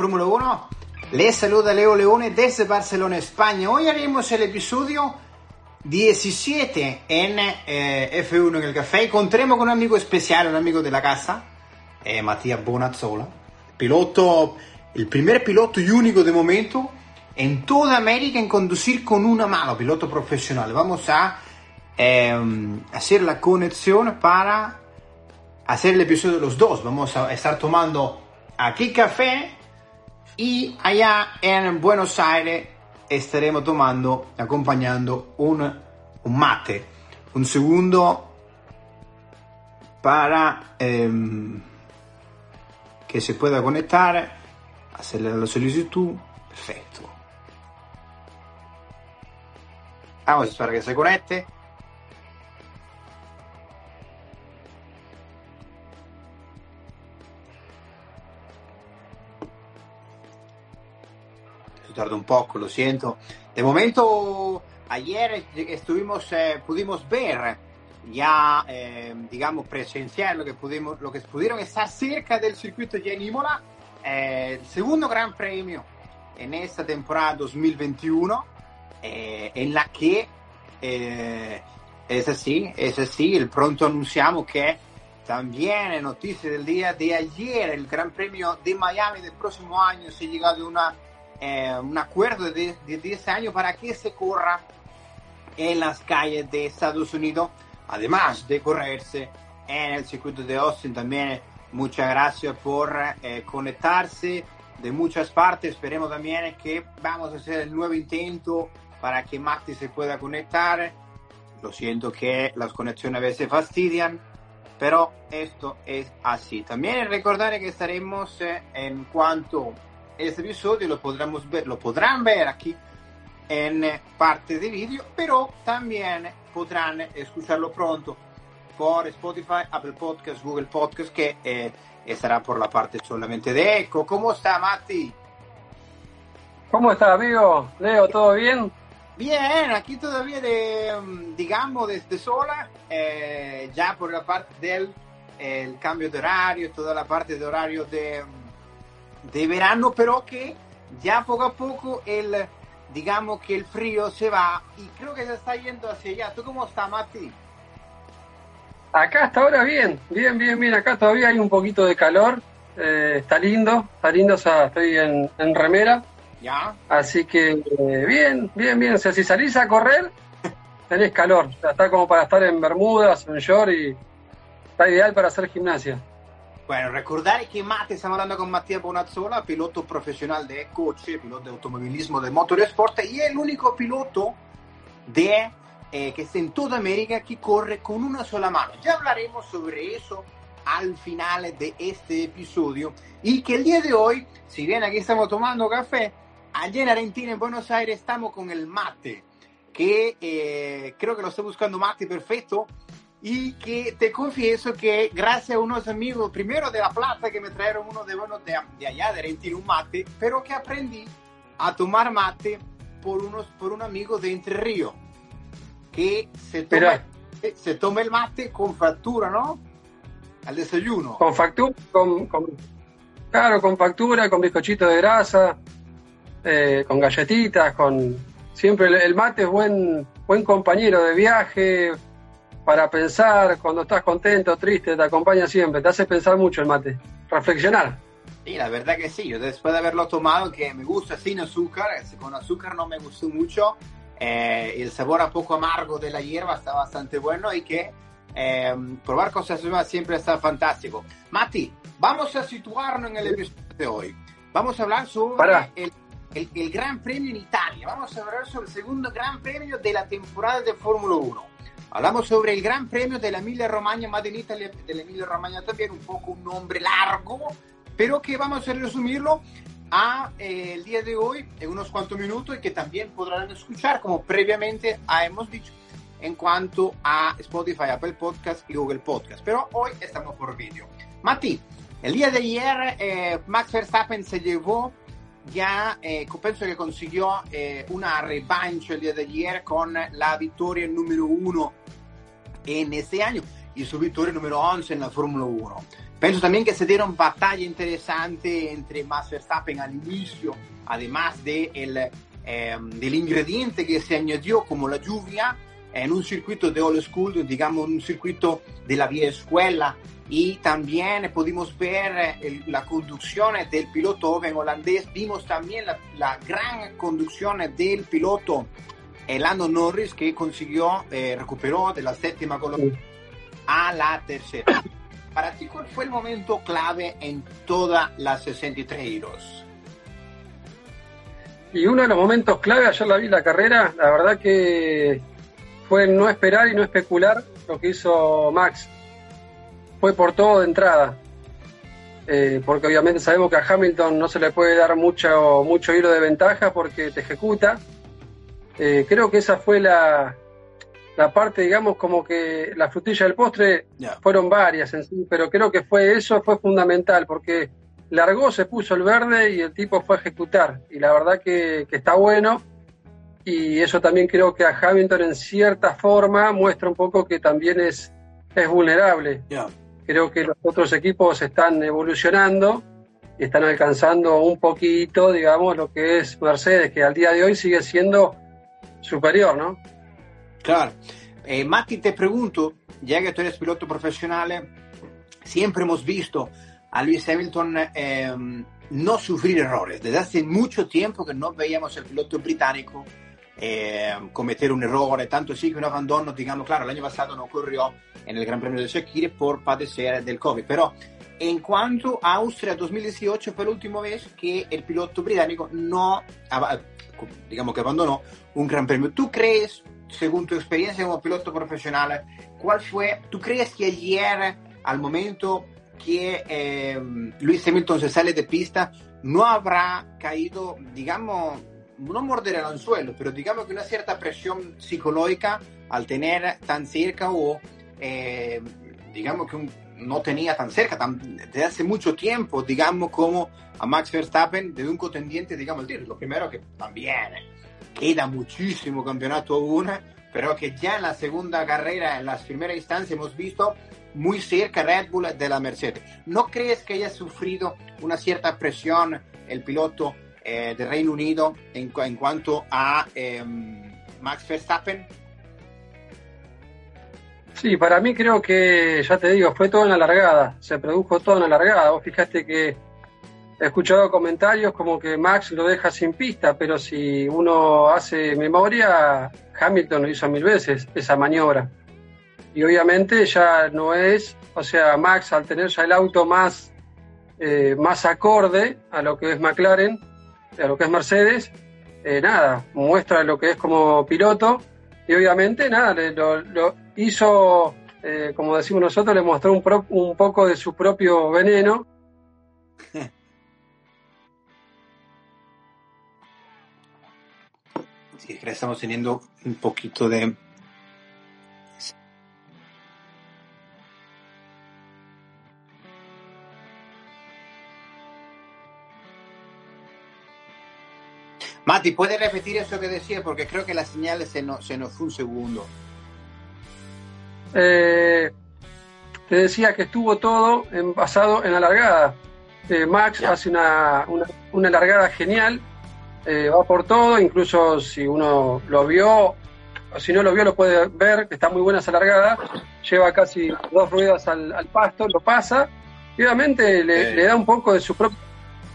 Fórmula 1. Les saluda Leo Leone desde Barcelona, España. Hoy haremos el episodio 17 en eh, F1 en el café. Encontremos con un amigo especial, un amigo de la casa, eh, Matías Bonazzola, piloto, el primer piloto y único de momento en toda América en conducir con una mano, piloto profesional. Vamos a eh, hacer la conexión para hacer el episodio de los dos. Vamos a estar tomando aquí café y allá en Buenos Aires estaremos tomando, acompañando un, un mate. Un segundo para eh, que se pueda conectar, hacerle la solicitud. Perfecto. Vamos a esperar que se conecte. Tarda un poco, lo siento. De momento, ayer estuvimos, eh, pudimos ver ya, eh, digamos, presenciar lo que, pudimos, lo que pudieron estar cerca del circuito de Imola, eh, el segundo gran premio en esta temporada 2021, en la que es así, es así, el pronto anunciamos que también noticia del día de ayer, el Gran Premio de Miami del próximo año se ha llegado a una eh, un acuerdo de, de 10 años para que se corra en las calles de Estados Unidos, además de correrse en el circuito de Austin. También muchas gracias por eh, conectarse de muchas partes. Esperemos también que vamos a hacer el nuevo intento para que Mati se pueda conectar. Lo siento que las conexiones a veces fastidian, pero esto es así. También recordar que estaremos eh, en cuanto este episodio lo podremos ver, lo podrán ver aquí en parte de vídeo, pero también podrán escucharlo pronto por Spotify, Apple Podcast, Google Podcast, que eh, estará por la parte solamente de Eco. ¿Cómo está, Mati? ¿Cómo está, amigo? Leo, ¿todo bien? Bien, aquí todavía de, mm, digamos, desde sola, eh, ya por la parte del el cambio de horario, toda la parte de horario de de verano, pero que ya poco a poco el, digamos que el frío se va y creo que se está yendo hacia allá. ¿Tú cómo estás, Mati? Acá hasta ahora bien, bien, bien, bien. Acá todavía hay un poquito de calor. Eh, está lindo, está lindo. O sea, estoy en, remera. Ya. Así que eh, bien, bien, bien. O sea, si salís a correr, tenés calor. O sea, está como para estar en Bermudas, en short y está ideal para hacer gimnasia. Bueno, recordar que Mate, estamos hablando con Matías Bonazzola, piloto profesional de coche, piloto de automovilismo de motorsport y el único piloto de, eh, que está en toda América que corre con una sola mano. Ya hablaremos sobre eso al final de este episodio y que el día de hoy, si bien aquí estamos tomando café, allá en Argentina, en Buenos Aires, estamos con el mate, que eh, creo que lo está buscando Mate perfecto y que te confieso que gracias a unos amigos, primero de La Plata, que me trajeron uno de, bueno, de, de allá, de Argentina, un mate, pero que aprendí a tomar mate por, unos, por un amigo de Entre Ríos, que se toma, se toma el mate con factura, ¿no? Al desayuno. Con factura, con, claro, con factura, con bizcochito de grasa, eh, con galletitas, con... Siempre el, el mate es buen, buen compañero de viaje, para pensar, cuando estás contento, triste, te acompaña siempre, te hace pensar mucho el mate, reflexionar. Sí, la verdad que sí, yo después de haberlo tomado, que me gusta sin azúcar, con azúcar no me gustó mucho, eh, el sabor un poco amargo de la hierba está bastante bueno y que eh, probar cosas nuevas siempre está fantástico. Mati, vamos a situarnos en el episodio de hoy. Vamos a hablar sobre el, el, el, Gran Premio en Italia. Vamos a hablar sobre el segundo Gran Premio de la temporada de Fórmula 1. Hablamos sobre el Gran Premio de la Emilia Romagna, Made in Italy de la Emilia Romagna también, un poco un nombre largo, pero que vamos a resumirlo a eh, el día de hoy en unos cuantos minutos y que también podrán escuchar como previamente hemos dicho en cuanto a Spotify, Apple Podcast y Google Podcast. Pero hoy estamos por vídeo. Mati, el día de ayer eh, Max Verstappen se llevó ya eh, penso que consiguió eh, una revancha el día de ayer con la victoria número uno en este año y su victoria número 11 en la Fórmula 1. Pienso también que se dieron batalla interesante entre Max Verstappen al inicio, además de el, eh, del ingrediente que se añadió como la lluvia en un circuito de old school, digamos un circuito de la vieja escuela. Y también pudimos ver el, la conducción del piloto joven holandés, vimos también la, la gran conducción del piloto Lando Norris que consiguió, eh, recuperó de la séptima colocación a la tercera. Para ti, ¿cuál fue el momento clave en todas las 63 Heroes? Y uno de los momentos clave, ayer la vi la carrera, la verdad que fue no esperar y no especular lo que hizo Max. Fue por todo de entrada. Eh, porque obviamente sabemos que a Hamilton no se le puede dar mucho, mucho hilo de ventaja porque te ejecuta. Eh, creo que esa fue la, la parte, digamos, como que la frutilla del postre fueron varias en sí, pero creo que fue eso, fue fundamental, porque largó, se puso el verde y el tipo fue a ejecutar. Y la verdad que, está bueno. Y eso también creo que a Hamilton en cierta forma muestra un poco que también es, es vulnerable. Creo que los otros equipos están evolucionando están alcanzando un poquito, digamos, lo que es Mercedes, que al día de hoy sigue siendo superior, ¿no? Claro. Eh, Mati, te pregunto, ya que tú eres piloto profesional, siempre hemos visto a Luis Hamilton eh, no sufrir errores. Desde hace mucho tiempo que no veíamos el piloto británico eh, cometer un error, tanto sí que un abandono, digamos, claro, el año pasado no ocurrió en el Gran Premio de Shakir por padecer del COVID, pero en cuanto a Austria 2018 fue la última vez que el piloto británico no, digamos que abandonó un Gran Premio. ¿Tú crees según tu experiencia como piloto profesional, ¿cuál fue, tú crees que ayer, al momento que eh, Luis Hamilton se sale de pista, no habrá caído, digamos, no morder el anzuelo, pero digamos que una cierta presión psicológica al tener tan cerca o, eh, digamos que no tenía tan cerca, desde hace mucho tiempo, digamos, como a Max Verstappen, de un contendiente, digamos, el tiro. Lo primero que también queda muchísimo campeonato aún, pero que ya en la segunda carrera, en las primeras instancias, hemos visto muy cerca Red Bull de la Mercedes. ¿No crees que haya sufrido una cierta presión el piloto eh, de Reino Unido en, en cuanto a eh, Max Verstappen? Sí, para mí creo que, ya te digo, fue todo en la largada, se produjo todo en la largada. Vos fijaste que he escuchado comentarios como que Max lo deja sin pista, pero si uno hace memoria, Hamilton lo hizo mil veces esa maniobra. Y obviamente ya no es, o sea, Max al tener ya el auto más, eh, más acorde a lo que es McLaren, a lo que es Mercedes, eh, nada, muestra lo que es como piloto y obviamente nada, lo, hizo, eh, como decimos nosotros, le mostró un, un poco de su propio veneno. Estamos teniendo un poquito de... Mati, ¿puedes repetir eso que decía? Porque creo que las señales se nos, se nos fue un segundo. Eh, te decía que estuvo todo en, basado en la largada. Eh, Max hace una, una, una largada genial eh, va por todo, incluso si uno lo vio, o si no lo vio lo puede ver, que está muy buena esa largada, lleva casi dos ruedas al, pasto, lo pasa, y obviamente le, da un poco de su propio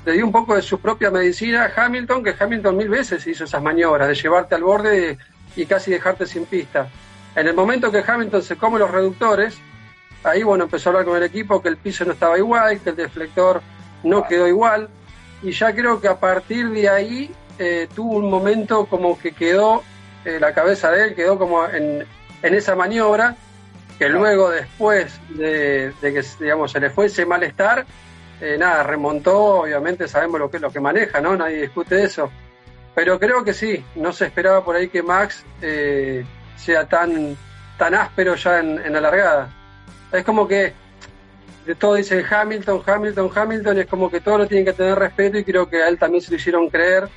le dio un poco de su propia medicina a Hamilton, que Hamilton mil veces hizo esas maniobras de llevarte al borde y casi dejarte sin pista. En el momento que Hamilton se come los reductores, ahí bueno, empezó a hablar con el equipo que el piso no estaba igual, que el deflector no quedó igual, y ya creo que a partir de ahí eh, tuvo un momento como que quedó, eh, la cabeza de él quedó como en, esa maniobra, que luego después de, que digamos, se le fue ese malestar, eh, nada, remontó, obviamente sabemos lo que, lo que maneja, ¿no? Nadie discute eso. Pero creo que sí, no se esperaba por ahí que Max sea tan, tan áspero ya en, en la largada. Es como que de todo dicen Hamilton, Hamilton, Hamilton, y es como que todos lo tienen que tener respeto y creo que a él también se lo hicieron creer.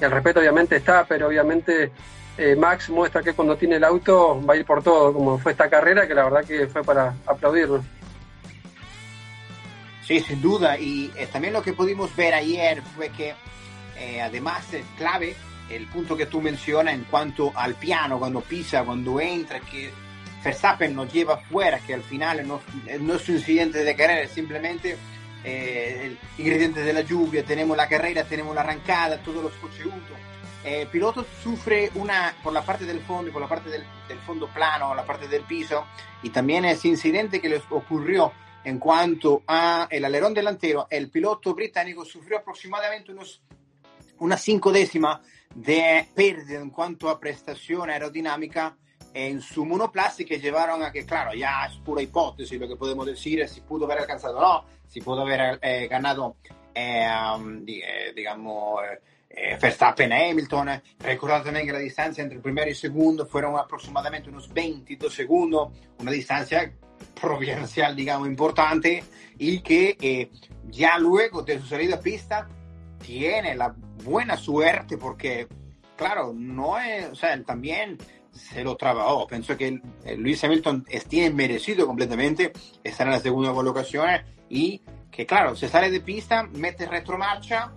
Y el respeto obviamente está, pero obviamente eh, Max muestra que cuando tiene el auto va a ir por todo, como fue esta carrera, que la verdad que fue para aplaudirlo. Sí, sin duda. Y eh, también lo que pudimos ver ayer fue que eh, además es clave el punto que tú mencionas en cuanto al piano, cuando pisa, cuando entra, que Verstappen nos lleva fuera, que al final no, no es un incidente de carrera, es simplemente eh, el ingrediente de la lluvia, tenemos la carrera, tenemos la arrancada, todos los coches juntos. Eh, el piloto sufre una por la parte del fondo por la parte del, del, fondo plano, la parte del piso, y también ese incidente que les ocurrió en cuanto a el alerón delantero, el piloto británico sufrió aproximadamente unos, una cinco décima de pérdida en cuanto a prestación aerodinámica en su monoplaza que llevaron a que, claro, ya es pura hipótesis lo que podemos decir, si pudo haber alcanzado o no, si pudo haber eh, ganado, eh, um, digamos, eh, Verstappen e Hamilton. Recordad también que la distancia entre el primero y el segundo fueron aproximadamente unos 22 segundos, una distancia providencial, digamos, importante y que ya luego de su salida a pista tiene la buena suerte porque, claro, no es, o sea, también se lo trabajó. Pienso que Luis Hamilton tiene merecido completamente estar en la segunda colocación y que, claro, se sale de pista, mete retromarcha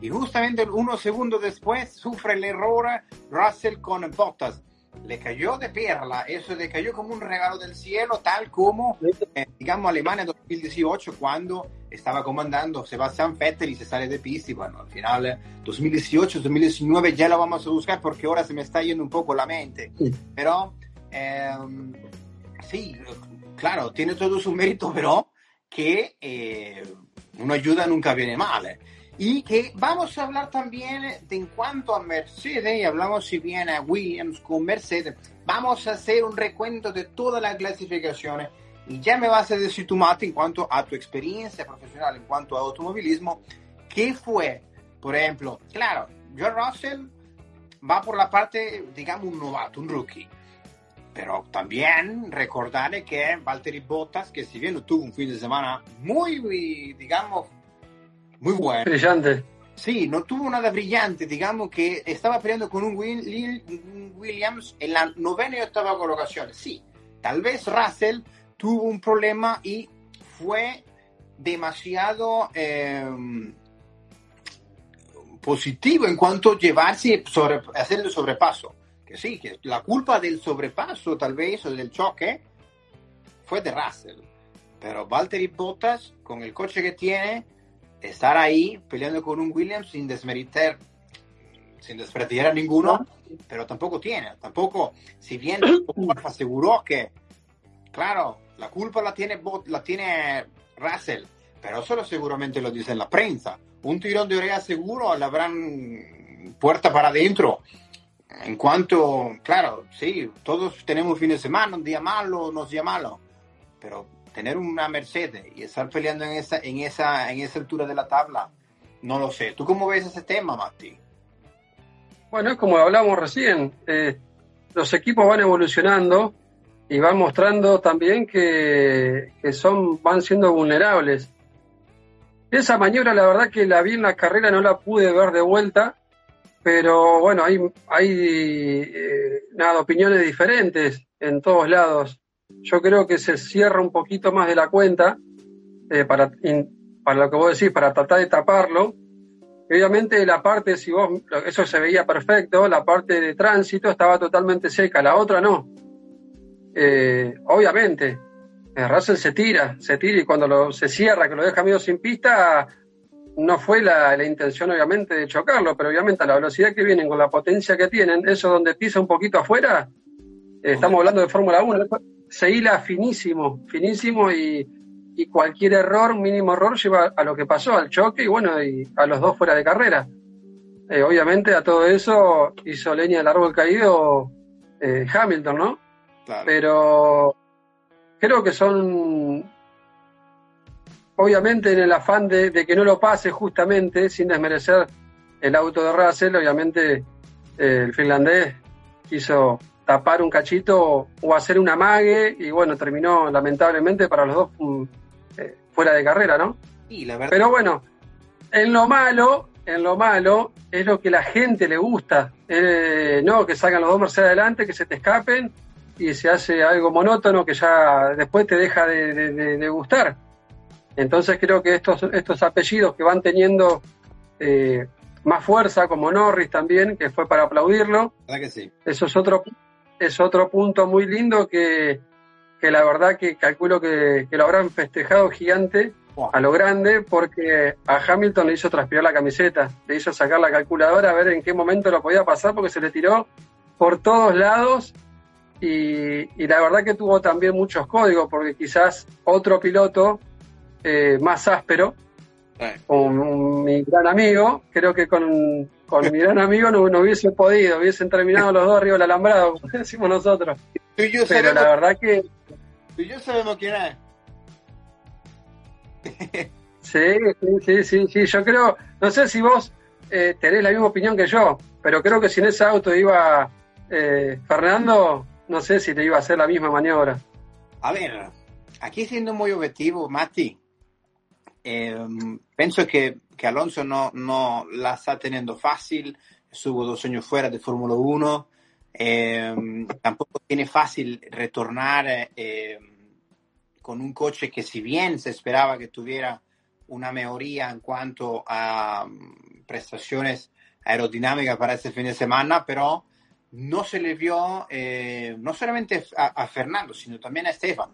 y justamente unos segundos después sufre el error Russell con Bottas le cayó de perla, eso le cayó como un regalo del cielo, tal como, eh, digamos, Alemania 2018, cuando estaba comandando Sebastián Vettel y se sale de pista. Y bueno, al final, 2018, 2019 ya lo vamos a buscar porque ahora se me está yendo un poco la mente. Pero, eh, sí, claro, tiene todo su mérito, pero que eh, una ayuda nunca viene mal. Y que vamos a hablar también de en cuanto a Mercedes, y hablamos si bien a Williams con Mercedes, vamos a hacer un recuento de todas las clasificaciones y ya me vas a decir tu mate en cuanto a tu experiencia profesional, en cuanto a automovilismo, ¿qué fue? Por ejemplo, claro, George Russell va por la parte, digamos, un novato, un rookie. Pero también recordar que Valtteri Bottas, que si bien tuvo un fin de semana muy, digamos, muy bueno. Brillante. Sí, no tuvo nada brillante, digamos que estaba peleando con un, Williams en la novena y octava colocación. Sí, tal vez Russell tuvo un problema y fue demasiado eh, positivo en cuanto a llevarse, sobre, hacer el sobrepaso. Que sí, que la culpa del sobrepaso tal vez o del choque fue de Russell. Pero Valtteri Bottas, con el coche que tiene, estar ahí peleando con un Williams sin desmeritar, sin desprestigiar a ninguno, pero tampoco tiene, tampoco, si bien aseguró que, claro, la culpa la tiene, la tiene Russell, pero eso seguramente lo dice en la prensa. Un tirón de oreja seguro la habrán puerta para adentro. En cuanto, claro, sí, todos tenemos fin de semana, un día malo, unos días malos, pero tener una Mercedes y estar peleando en esa, en esa, en esa altura de la tabla, no lo sé. ¿Tú cómo ves ese tema, Mati? Bueno, es como hablábamos recién, eh, los equipos van evolucionando y van mostrando también que, que, son, van siendo vulnerables. Esa maniobra, la verdad que la vi en la carrera, no la pude ver de vuelta, pero bueno, hay, hay eh, nada, opiniones diferentes en todos lados yo creo que se cierra un poquito más de la cuenta eh, para, para lo que vos decís, para tratar de taparlo. Obviamente la parte, si vos, eso se veía perfecto, la parte de tránsito estaba totalmente seca, la otra no. Eh, obviamente, eh, Russell se tira, se tira y cuando lo, se cierra, que lo deja medio sin pista, no fue la, la, intención obviamente de chocarlo, pero obviamente a la velocidad que vienen, con la potencia que tienen, eso donde pisa un poquito afuera, estamos hablando de Fórmula 1, se hila finísimo, finísimo y, cualquier error, mínimo error, lleva a lo que pasó, al choque y bueno, y a los dos fuera de carrera. Eh, obviamente a todo eso hizo leña del árbol caído eh, Hamilton, ¿no? Pero creo que son, obviamente en el afán de, que no lo pase justamente, sin desmerecer el auto de Russell, obviamente eh, el finlandés quiso tapar un cachito o hacer una mague y bueno, terminó lamentablemente para los dos mm, eh, fuera de carrera, ¿no? la verdad... Pero bueno, en lo malo, en lo malo es lo que la gente le gusta, eh, no que salgan los dos Mercedes adelante, que se te escapen y se hace algo monótono que ya después te deja de, gustar. Entonces creo que estos, estos apellidos que van teniendo eh, más fuerza, como Norris también, que fue para aplaudirlo, que sí? eso es otro, es otro punto muy lindo que, que la verdad que calculo que, que lo habrán festejado gigante a lo grande porque a Hamilton le hizo transpirar la camiseta, le hizo sacar la calculadora a ver en qué momento lo podía pasar porque se le tiró por todos lados y, la verdad que tuvo también muchos códigos porque quizás otro piloto eh, más áspero, con mi gran amigo, creo que con, con mi gran amigo no, no, hubiese podido, hubiesen terminado los dos arriba del alambrado, como decimos nosotros. Pero la verdad que... Tú y yo sabemos quién es. Sí, sí, sí, sí, yo creo, no sé si vos eh, tenés la misma opinión que yo, pero creo que si en ese auto iba eh, Fernando, no sé si te iba a hacer la misma maniobra. A ver, aquí siendo muy objetivo, Mati, em, pienso que, que, Alonso no, no la está teniendo fácil, estuvo dos años fuera de Fórmula 1, em, tampoco tiene fácil retornar em, con un coche que si bien se esperaba que tuviera una mejoría en cuanto a mm, prestaciones aerodinámicas para este fin de semana, pero no se le vio eh, no solamente a, Fernando, sino también a Estefan.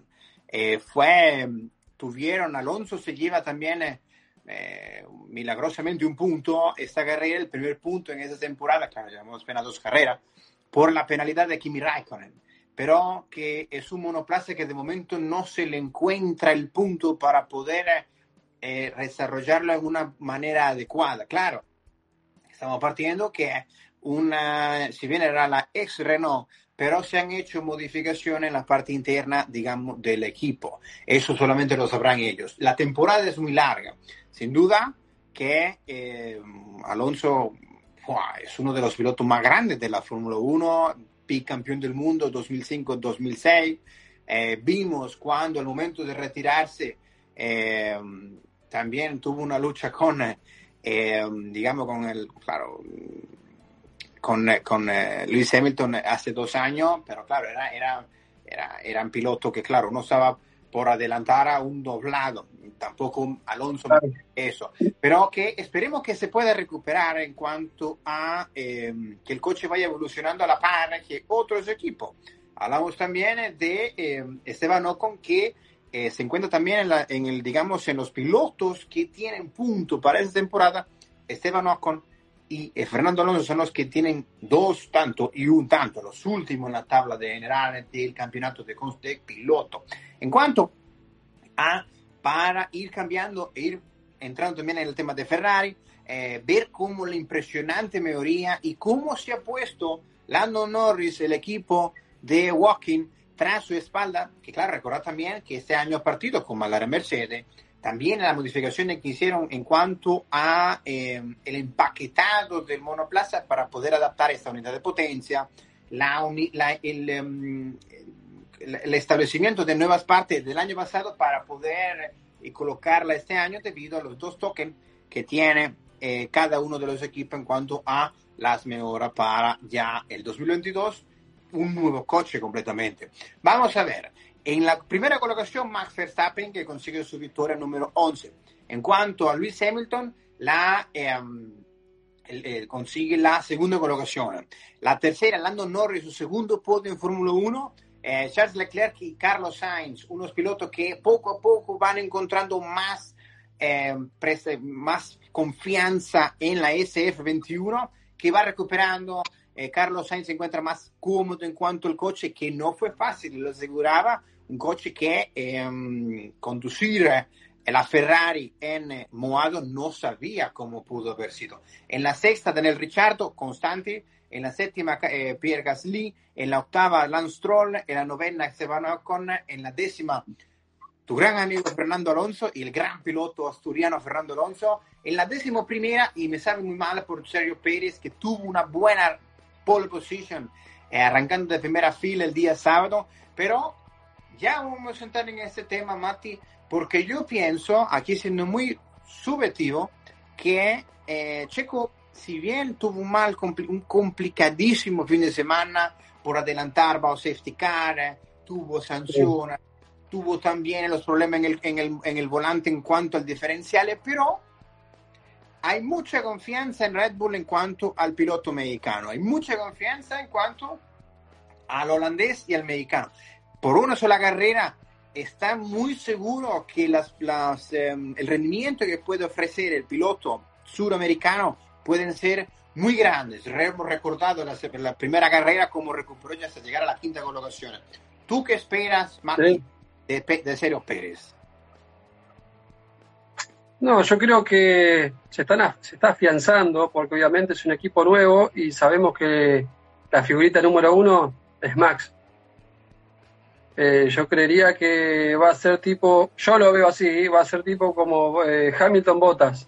Eh, fue, tuvieron, Alonso se lleva también eh, milagrosamente un punto esta carrera, el primer punto en esa temporada, claro, llevamos apenas dos carreras, por la penalidad de Kimi Raikkonen pero que es un monoplaza que de momento no se le encuentra el punto para poder eh, desarrollarlo en una manera adecuada. Claro, estamos partiendo que una, si bien era la ex Renault, pero se han hecho modificaciones en la parte interna, digamos, del equipo. Eso solamente lo sabrán ellos. La temporada es muy larga. Sin duda que eh, Alonso es uno de los pilotos más grandes de la Fórmula 1, campeón del mundo 2005-2006. Eh, vimos cuando al momento de retirarse eh, también tuvo una lucha con, eh, digamos, con el, claro, con, con Luis Hamilton hace dos años, pero claro, era, era, era, era un piloto que, claro, no estaba por adelantar a un doblado, tampoco Alonso eso, pero que esperemos que se pueda recuperar en cuanto a em, que el coche vaya evolucionando a la par que otros equipos. Hablamos también de em, Esteban Ocon que eh, se encuentra también en, la, en, el, digamos, en los pilotos que tienen punto para esta temporada. Esteban Ocon y eh, Fernando Alonso son los que tienen dos tanto y un tanto, los últimos en la tabla de general del campeonato de, de piloto. En cuanto a para ir cambiando e ir entrando también en el tema de Ferrari, eh, ver cómo la impresionante mejoría y cómo se ha puesto Lando Norris, el equipo de Walking, tras su espalda, que claro, recordar también que este año ha partido con McLaren Mercedes, también las modificaciones que hicieron en cuanto a eh, el empaquetado del monoplaza para poder adaptar esta unidad de potencia, la, la el, em, el establecimiento de nuevas partes del año pasado para poder eh, colocarla este año debido a los dos tokens que tiene eh, cada uno de los equipos en cuanto a las mejoras para ya el 2022, un nuevo coche completamente. Vamos a ver, en la primera colocación Max Verstappen que consigue su victoria número 11. En cuanto a Luis Hamilton, la... Em, consigue la segunda colocación. La tercera, Lando Norris, su segundo podio en Fórmula 1, eh, Charles Leclerc y Carlos Sainz, unos pilotos que poco a poco van encontrando más, eh, más confianza en la SF21, que va recuperando. Eh, Carlos Sainz se encuentra más cómodo en cuanto al coche, que no fue fácil, lo aseguraba, un coche que em, conducir la Ferrari en Moado no sabía cómo pudo haber sido. En la sexta, Daniel Ricciardo, constante, en la séptima eh, Pierre Gasly, en la octava Lance Stroll, en la novena Esteban Ocon, en la décima tu gran amigo Fernando Alonso y el gran piloto asturiano Fernando Alonso, en la décima primera, y me sabe muy mal por Sergio Pérez, que tuvo una buena pole position eh, arrancando de primera fila el día sábado, pero ya vamos a entrar en este tema, Mati, porque yo pienso, aquí siendo muy subjetivo, que eh, Checo si bien tuvo un mal, un complicadísimo fin de semana por adelantar bajo safety car, tuvo sanciones, tuvo también los problemas en el, en el, en el volante en cuanto al diferencial, pero hay mucha confianza en Red Bull en cuanto al piloto mexicano, hay mucha confianza en cuanto al holandés y al mexicano. Por una sola carrera está muy seguro que las, las, um, el rendimiento que puede ofrecer el piloto suramericano pueden ser muy grandes. Hemos recordado la, la primera carrera como recuperó ya hasta llegar a la quinta colocación. ¿Tú qué esperas, Mati, sí. de, de Sergio Pérez? No, yo creo que se, están, se está afianzando porque obviamente es un equipo nuevo y sabemos que la figurita número uno es Max. Eh, yo creería que va a ser tipo, yo lo veo así, va a ser tipo como eh, Hamilton Botas.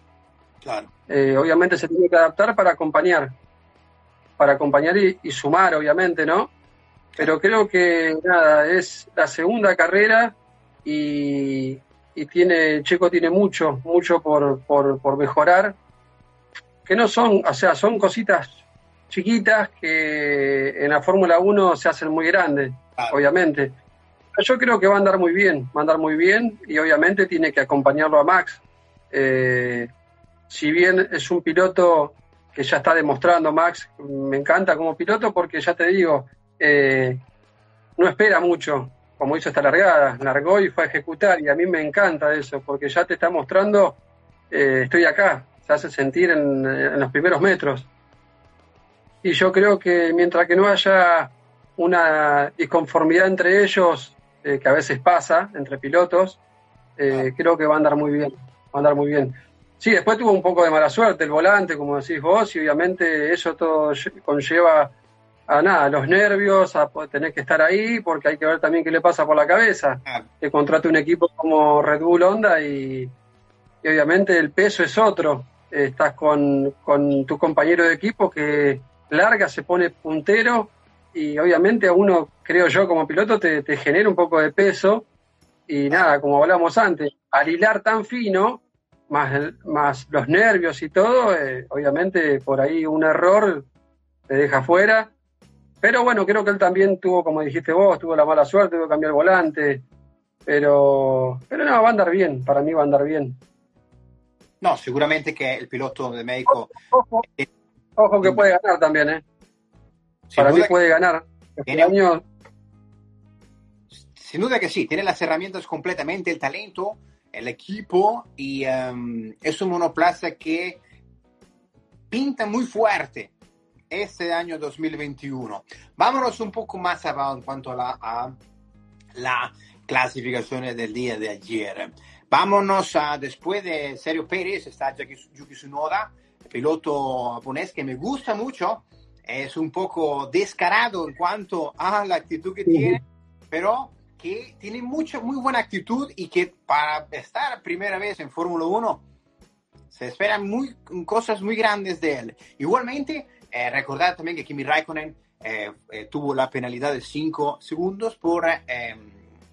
Claro. Eh, obviamente se tiene que adaptar para acompañar, para acompañar y, y, sumar, obviamente, ¿no? Pero creo que nada, es la segunda carrera y, y tiene, Checo tiene mucho, mucho por, por, por mejorar, que no son, o sea, son cositas chiquitas que en la Fórmula 1 se hacen muy grandes, claro. obviamente. Yo creo que va a andar muy bien, va a andar muy bien y obviamente tiene que acompañarlo a Max. Eh, si bien es un piloto que ya está demostrando, Max, me encanta como piloto porque ya te digo, eh, no espera mucho, como hizo esta largada, largó y fue a ejecutar y a mí me encanta eso porque ya te está mostrando, eh, estoy acá, se hace sentir en, en los primeros metros. Y yo creo que mientras que no haya una disconformidad entre ellos, eh, que a veces pasa entre pilotos, eh, creo que va a andar muy bien, va a andar muy bien. Sí, después tuvo un poco de mala suerte el volante, como decís vos, y obviamente eso todo conlleva a nada, los nervios, a tener que estar ahí, porque hay que ver también qué le pasa por la cabeza. Que contrate un equipo como Red Bull Honda y, y obviamente el peso es otro. Estás con, con tu compañero de equipo que larga, se pone puntero y obviamente a uno, creo yo, como piloto te, te genera un poco de peso y nada, como hablamos antes, al hilar tan fino, más, más los nervios y todo, eh, obviamente por ahí un error te deja fuera. Pero bueno, creo que él también tuvo, como dijiste vos, tuvo la mala suerte, tuvo que cambiar el volante. Pero, pero no, va a andar bien, para mí va a andar bien. No, seguramente que el piloto de México... Ojo, ojo, ojo que puede ganar también, ¿eh? Sin para mí puede ganar. Este tiene, año... Sin duda que sí, tiene las herramientas completamente, el talento, el equipo y um, es un monoplaza que pinta muy fuerte este año 2021. Vámonos un poco más abajo en cuanto a la, a la clasificación del día de ayer. Vámonos a, después de Sergio Pérez, está Yuki Tsunoda, piloto japonés que me gusta mucho. Es un poco descarado en cuanto a la actitud que tiene, pero que tiene mucha, muy buena actitud y que para estar primera vez en Fórmula 1 se esperan muy, cosas muy grandes de él. Igualmente, eh, recordar también que Kimi Raikkonen eh, eh, tuvo la penalidad de 5 segundos por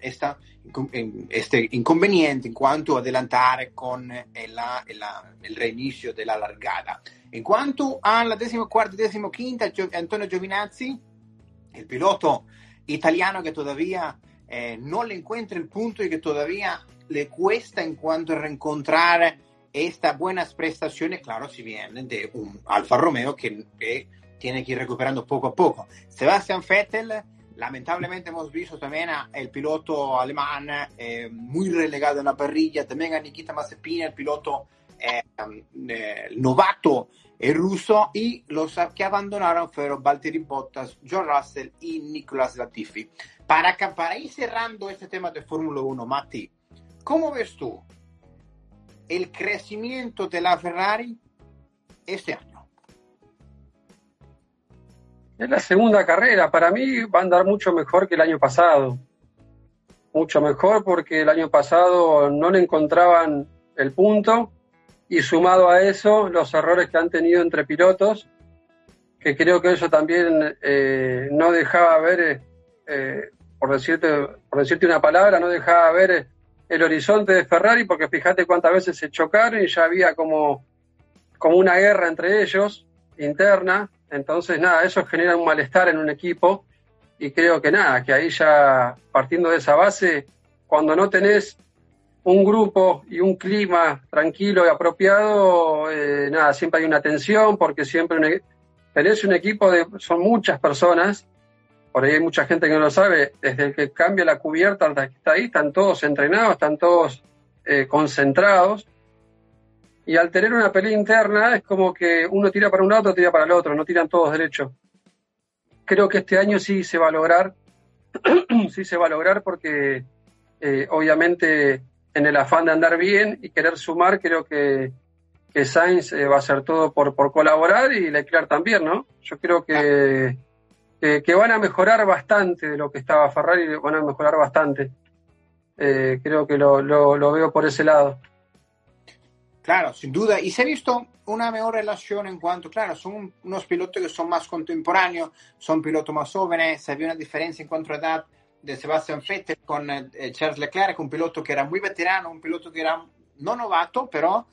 esta, este inconveniente en cuanto a adelantar con el, el reinicio de la largada. En cuanto a la décima cuarta y décima quinta, Antonio Giovinazzi, el piloto italiano que todavía eh, no le encuentra el punto y que todavía le cuesta en cuanto a reencontrar estas buenas prestaciones, claro, si vienen de un Alfa Romeo que, que, tiene que ir recuperando poco a poco. Sebastian Vettel, lamentablemente hemos visto también al piloto alemán eh, muy relegado en la parrilla, también a Nikita Mazepin, el piloto eh, eh, novato el ruso, y los que abandonaron fueron Valtteri Bottas, John Russell y Nicolas Latifi. Para, para ir cerrando este tema de Fórmula 1, Mati, ¿cómo ves tú el crecimiento de la Ferrari este año? Es la segunda carrera. Para mí va a andar mucho mejor que el año pasado. Mucho mejor porque el año pasado no le encontraban el punto y sumado a eso los errores que han tenido entre pilotos, que creo que eso también eh, no dejaba ver, eh, por, decirte, por decirte una palabra, no dejaba ver el horizonte de Ferrari, porque fíjate cuántas veces se chocaron y ya había como, como una guerra entre ellos, interna. Entonces, nada, eso genera un malestar en un equipo y creo que nada, que ahí ya partiendo de esa base, cuando no tenés un grupo y un clima tranquilo y apropiado, eh, nada, siempre hay una tensión porque siempre e, tenés un equipo de, son muchas personas, por ahí hay mucha gente que no lo sabe, desde el que cambia la cubierta hasta que está ahí, están todos entrenados, están todos eh, concentrados, y al tener una pelea interna es como que uno tira para un lado, tira para el otro, no tiran todos derechos. Creo que este año sí se va a lograr, sí se va a lograr porque eh, obviamente en el afán de andar bien y querer sumar, creo que, que Sainz eh, va a hacer todo por, por colaborar y Leclerc también, ¿no? Yo creo que, que, van a mejorar bastante de lo que estaba Ferrari, van a mejorar bastante. Eh, creo que lo, lo, lo veo por ese lado. Claro, sin duda. Y se ha visto una mejor relación en cuanto, claro, son unos pilotos que son más contemporáneos, son pilotos más jóvenes, se ve una diferencia en cuanto a edad de Sebastian Vettel con eh, Charles Leclerc, un piloto que era muy veterano, un piloto que era no novato, pero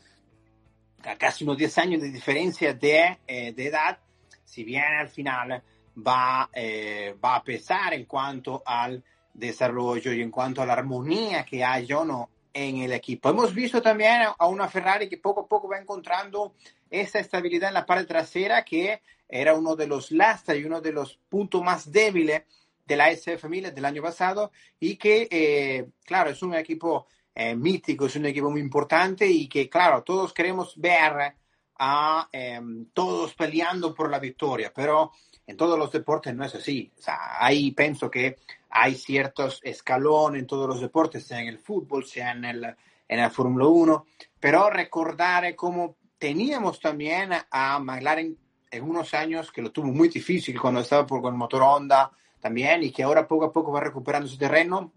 a casi unos 10 años de diferencia de, eh, de edad, si bien al final va, eh, va a pesar en cuanto al desarrollo y en cuanto a la armonía que hay o no en el equipo. Hemos visto también a una Ferrari que poco a poco va encontrando esa estabilidad en la parte trasera que era uno de los lastres y uno de los puntos más débiles de la SF Milan del año pasado y que, eh, claro, es un equipo eh, mítico, es un equipo muy importante y que, claro, todos queremos ver a em, todos peleando por la victoria, pero en todos los deportes no es así. O sea, ahí pienso que hay ciertos escalones en todos los deportes, sea en el fútbol, sea en el, en la Fórmula 1, pero recordar cómo teníamos también a McLaren en unos años que lo tuvo muy difícil cuando estaba por, con motor Honda, también y que ahora poco a poco va recuperando ese terreno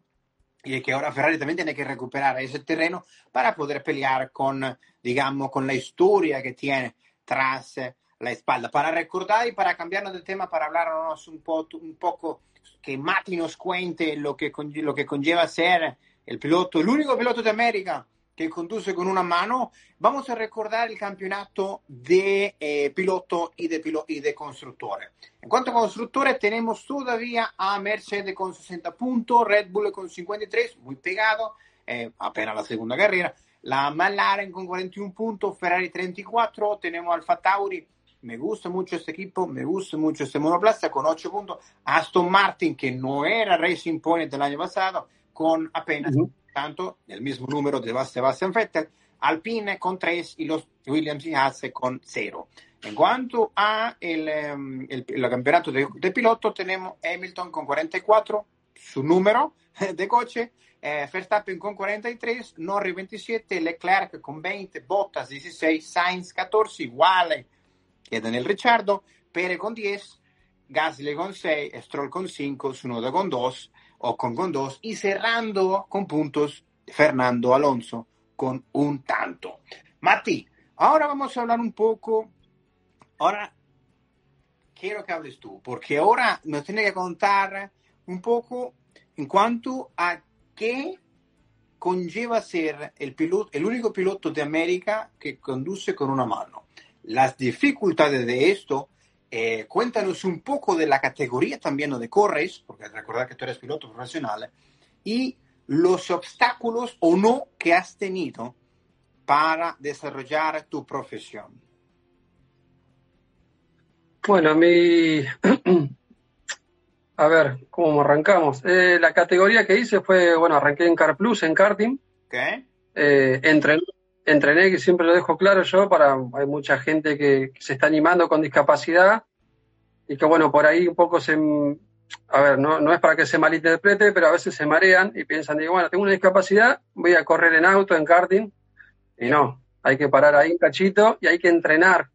y que ahora Ferrari también tiene que recuperar ese terreno para poder pelear con, digamos, con la historia que tiene tras la espalda. Para recordar y para cambiarnos de tema, para hablarnos un, un poco, que Mati nos cuente lo que, lo que conlleva ser el piloto, el único piloto de América que conduce con una mano, vamos a recordar el campeonato de eh, piloto y de, pilo y de constructores. En cuanto a constructores, tenemos todavía a Mercedes con 60 puntos, Red Bull con 53, muy pegado, eh, apenas la segunda carrera, la McLaren con 41 puntos, Ferrari 34, tenemos Alfa Tauri, me gusta mucho este equipo, me gusta mucho este monoplaza con 8 puntos, Aston Martin, que no era Racing Point del año pasado, con apenas tanto el mismo número de Sebastian Vettel, Alpine con 3 y los Williams y Haas con 0. En cuanto a el, em, el, el campeonato de, de, piloto, tenemos Hamilton con 44, su número de coche, eh, Verstappen con 43, Norris 27, Leclerc con 20, Bottas 16, Sainz 14, igual que Daniel Ricciardo, Pérez con 10, Gasly con 6, Stroll con 5, Sunoda con 2, o con dos y cerrando con puntos Fernando Alonso con un tanto. Mati, ahora vamos a hablar un poco, ahora quiero que hables tú, porque ahora nos tiene que contar un poco en cuanto a qué conlleva ser el, piloto, el único piloto de América que conduce con una mano. Las dificultades de esto eh, cuéntanos un poco de la categoría también donde corres, porque recordar que tú eres piloto profesional, y los obstáculos o no que has tenido para desarrollar tu profesión. Bueno, mi... A ver, ¿cómo arrancamos? Eh, la categoría que hice fue, bueno, arranqué en Car Plus, en karting. ¿Qué? Eh, entrené, entrené, que siempre lo dejo claro yo, para hay mucha gente que, se está animando con discapacidad y que bueno, por ahí un poco se, a ver, no, no es para que se malinterprete, pero a veces se marean y piensan, digo, bueno, tengo una discapacidad, voy a correr en auto, en karting, y no, hay que parar ahí un cachito y hay que entrenar,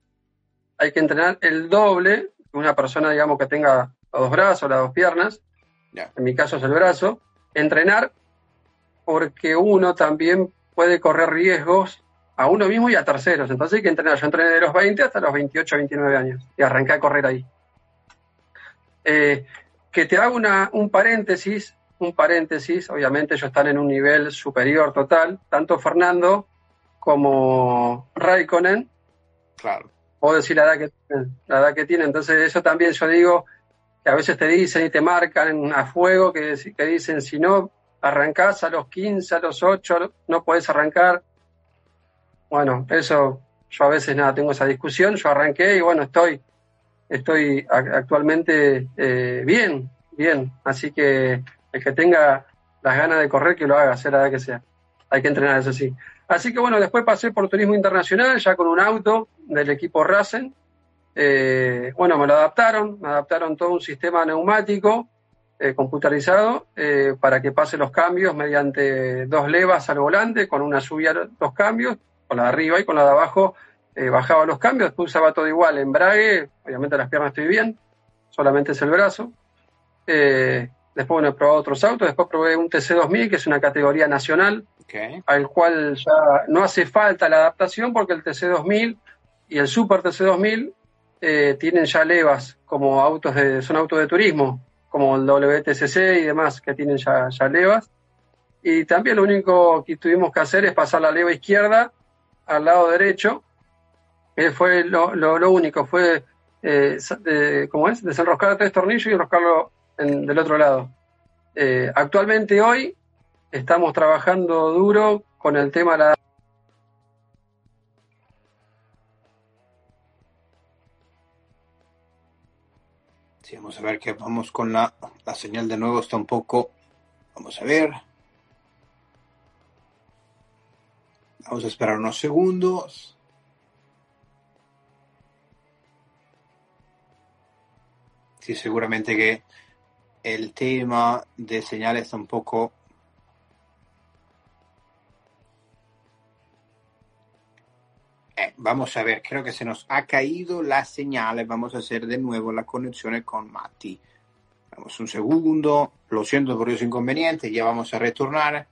hay que entrenar el doble que una persona, digamos, que tenga los dos brazos, las dos piernas, en mi caso es el brazo, entrenar porque uno también puede correr riesgos a uno mismo y a terceros. Entonces hay que entrenar. Yo entrené de los 20 hasta los 28, 29 años y arranqué a correr ahí. Eh, que te hago una, un paréntesis, un paréntesis, obviamente ellos están en un nivel superior total, tanto Fernando como Raikkonen. Claro. Puedo decir la edad que tienen, la edad que tienen. Entonces eso también yo digo que a veces te dicen y te marcan a fuego que, que dicen si no arrancás a los 15, a los 8, no podés arrancar. Bueno, eso yo a veces nada, tengo esa discusión, yo arranqué y bueno, estoy, estoy actualmente eh, bien, bien, así que el que tenga las ganas de correr, que lo haga, sea la edad que sea. Hay que entrenar, eso sí. Así que bueno, después pasé por turismo internacional, ya con un auto del equipo Racing. Eh, bueno, me lo adaptaron, me adaptaron todo un sistema neumático eh, computarizado eh, para que pase los cambios mediante dos levas al volante, con una subía los cambios, con la de arriba y con la de abajo bajaba los cambios, después usaba todo igual, embrague, obviamente las piernas estoy bien, solamente es el brazo. después bueno, he probado otros autos, después probé un TC2000, que es una categoría nacional, al cual ya no hace falta la adaptación porque el TC2000 y el Super TC2000 eh, tienen ya levas como autos de, son autos de turismo, como el WTCC y demás, que tienen ya, levas. Y también lo único que tuvimos que hacer es pasar la leva izquierda al lado derecho. Fue lo, único, fue, eh, ¿cómo es? Desenroscar tres tornillos y enroscarlo del otro lado. Eh, actualmente hoy estamos trabajando duro con el tema de la Sí, vamos a ver que vamos con la, la señal de nuevo, está un poco. Vamos a ver. Vamos a esperar unos segundos. Sí, seguramente que el tema de señal está un poco vamos a ver, creo que se nos ha caído la señal. Vamos a hacer de nuevo la conexión con Mati. Vamos un segundo. Lo siento por los inconvenientes. Ya vamos a retornar.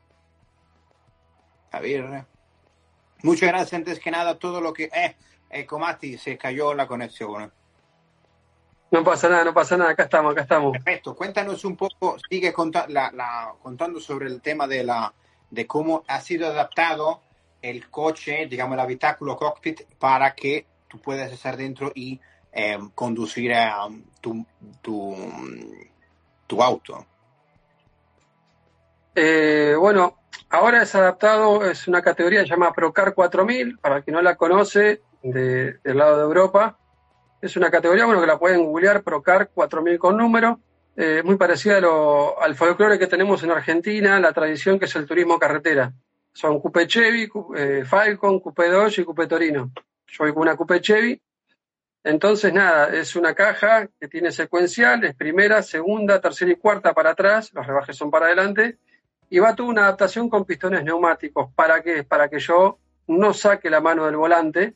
A ver. Muchas gracias antes que nada todo lo que... Eh, con Mati se cayó la conexión. No pasa nada, no pasa nada. Acá estamos, acá estamos. Perfecto. Cuéntanos un poco, sigue contando sobre el tema de, la, de cómo ha sido adaptado el coche, digamos el habitáculo cockpit, para que tú puedas estar dentro y eh, conducir tu, tu, auto. Eh, bueno, ahora es adaptado, es una categoría que se llama Procar 4000, para el que no la conoce, de, del lado de Europa. Es una categoría, bueno, que la pueden googlear, Procar 4000 con número. Eh, muy parecida al folclore que tenemos en Argentina, la tradición que es el turismo carretera son Coupe Chevy, eh, Falcon, Coupe Dodge y Coupe Torino. Yo voy con una Coupe Chevy. Entonces, nada, es una caja que tiene secuencial, es primera, segunda, tercera y cuarta para atrás, los rebajes son para adelante, y va toda una adaptación con pistones neumáticos. ¿Para qué? Para que yo no saque la mano del volante.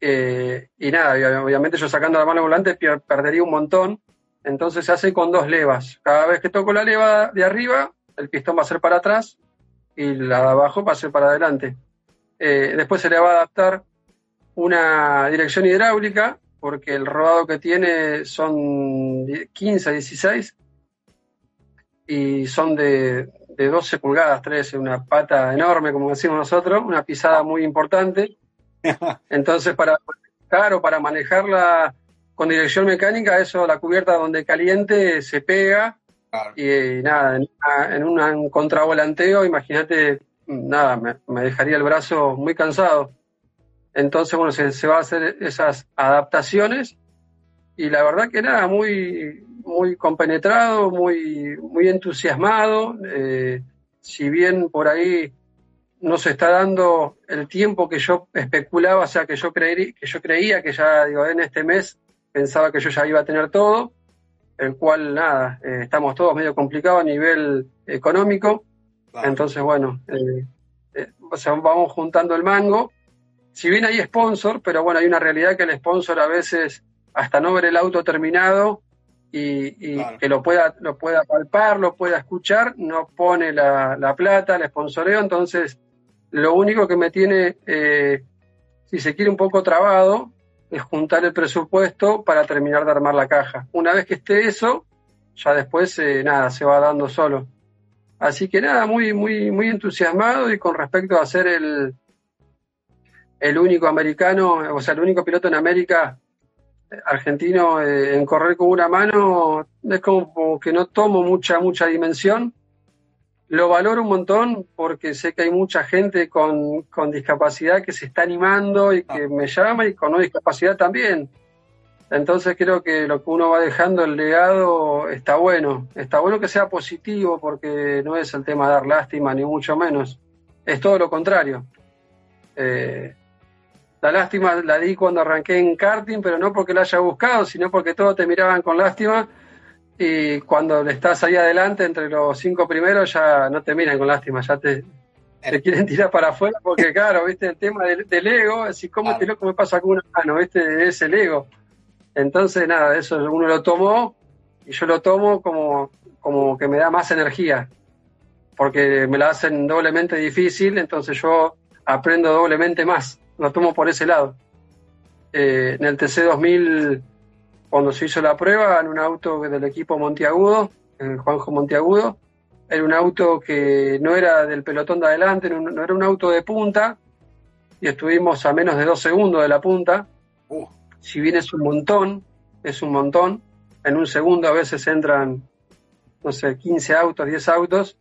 Eh, y nada, obviamente yo sacando la mano del volante perdería un montón. Entonces se hace con dos levas. Cada vez que toco la leva de arriba, el pistón va a ser para atrás y la de abajo pase para adelante. Eh, después se le va a adaptar una dirección hidráulica, porque el rodado que tiene son 15 a 16 y son de, de 12 pulgadas, 13, una pata enorme, como decimos nosotros, una pisada muy importante. Entonces, para, claro, para manejarla con dirección mecánica, eso, la cubierta donde caliente se pega y nada, en, un contravolanteo, imagínate, nada, me, dejaría el brazo muy cansado. Entonces, bueno, se, va a hacer esas adaptaciones y la verdad que nada, muy, muy compenetrado, muy, muy entusiasmado. Eh, si bien por ahí no se está dando el tiempo que yo especulaba, o sea, que yo, creí, que yo creía que ya, digo, en este mes pensaba que yo ya iba a tener todo el cual, nada, eh, estamos todos medio complicados a nivel económico. Entonces, bueno, eh, eh, vamos juntando el mango. Si bien hay sponsor, pero bueno, hay una realidad que el sponsor a veces, hasta no ver el auto terminado y, que lo pueda, lo pueda palpar, lo pueda escuchar, no pone la, la plata, el sponsoreo. Entonces, lo único que me tiene, si se quiere, un poco trabado es juntar el presupuesto para terminar de armar la caja. Una vez que esté eso, ya después eh, nada, se va dando solo. Así que nada, muy, muy, muy entusiasmado y con respecto a ser el, el único americano, o sea, el único piloto en América argentino eh, en correr con una mano, es como que no tomo mucha, mucha dimensión. Lo valoro un montón porque sé que hay mucha gente con, discapacidad que se está animando y que me llama y con no discapacidad también. Entonces creo que lo que uno va dejando, el legado, está bueno. Está bueno que sea positivo porque no es el tema de dar lástima, ni mucho menos. Es todo lo contrario. Eh, la lástima la di cuando arranqué en karting, pero no porque la haya buscado, sino porque todos te miraban con lástima y cuando estás ahí adelante entre los cinco primeros ya no te miran con lástima, ya te, te quieren tirar para afuera porque claro, viste el tema del, ego, así como te loco me pasa con una mano, viste, es el ego. Entonces, nada, eso uno lo tomó y yo lo tomo como, como que me da más energía, porque me la hacen doblemente difícil, entonces yo aprendo doblemente más, lo tomo por ese lado. Eh, en el TC2000, cuando se hizo la prueba, en un auto del equipo Montiagudo, el Juanjo Montiagudo, era un auto que no era del pelotón de adelante, no, era un auto de punta, y estuvimos a menos de dos segundos de la punta. Uh si bien es un montón, es un montón, en un segundo a veces entran, no sé, 15 autos, 10 autos,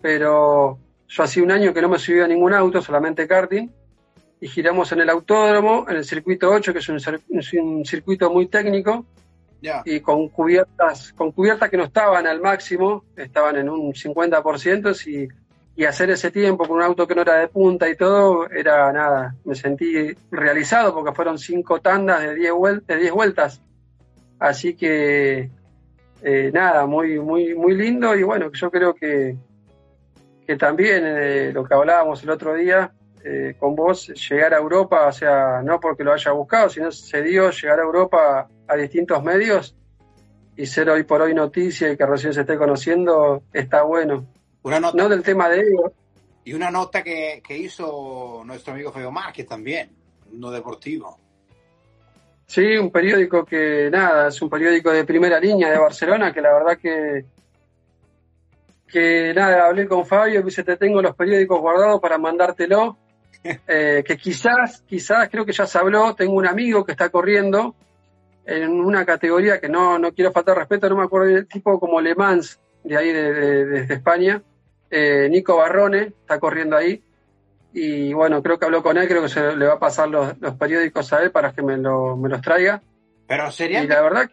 pero yo hacía un año que no me subía a ningún auto, solamente karting, y giramos en el autódromo, en el circuito 8, que es un, circuito muy técnico, y con cubiertas, con cubiertas que no estaban al máximo, estaban en un 50%, y y hacer ese tiempo con un auto que no era de punta y todo, era nada, me sentí realizado porque fueron cinco tandas de 10 de vueltas. Así que eh, nada, muy, muy, muy lindo y bueno, yo creo que, que también eh, lo que hablábamos el otro día eh, con vos, llegar a Europa, o sea, no porque lo haya buscado, sino se dio llegar a Europa a distintos medios y ser hoy por hoy noticia y que recién se esté conociendo, está bueno. Una nota, no del tema de ellos. Y una nota que, hizo nuestro amigo Feo Márquez también, no deportivo. Sí, un periódico que, nada, es un periódico de primera línea de Barcelona, que la verdad que, que nada, hablé con Fabio, dice, te tengo los periódicos guardados para mandártelo, eh, que quizás, quizás, creo que ya se habló, tengo un amigo que está corriendo en una categoría que no, no quiero faltar respeto, no me acuerdo del tipo como Le Mans, de ahí de, España, eh, Nico Barrone, está corriendo ahí. Y bueno, creo que habló con él, creo que se le va a pasar los, periódicos a él para que me, lo, me los traiga. Pero sería. Y la verdad.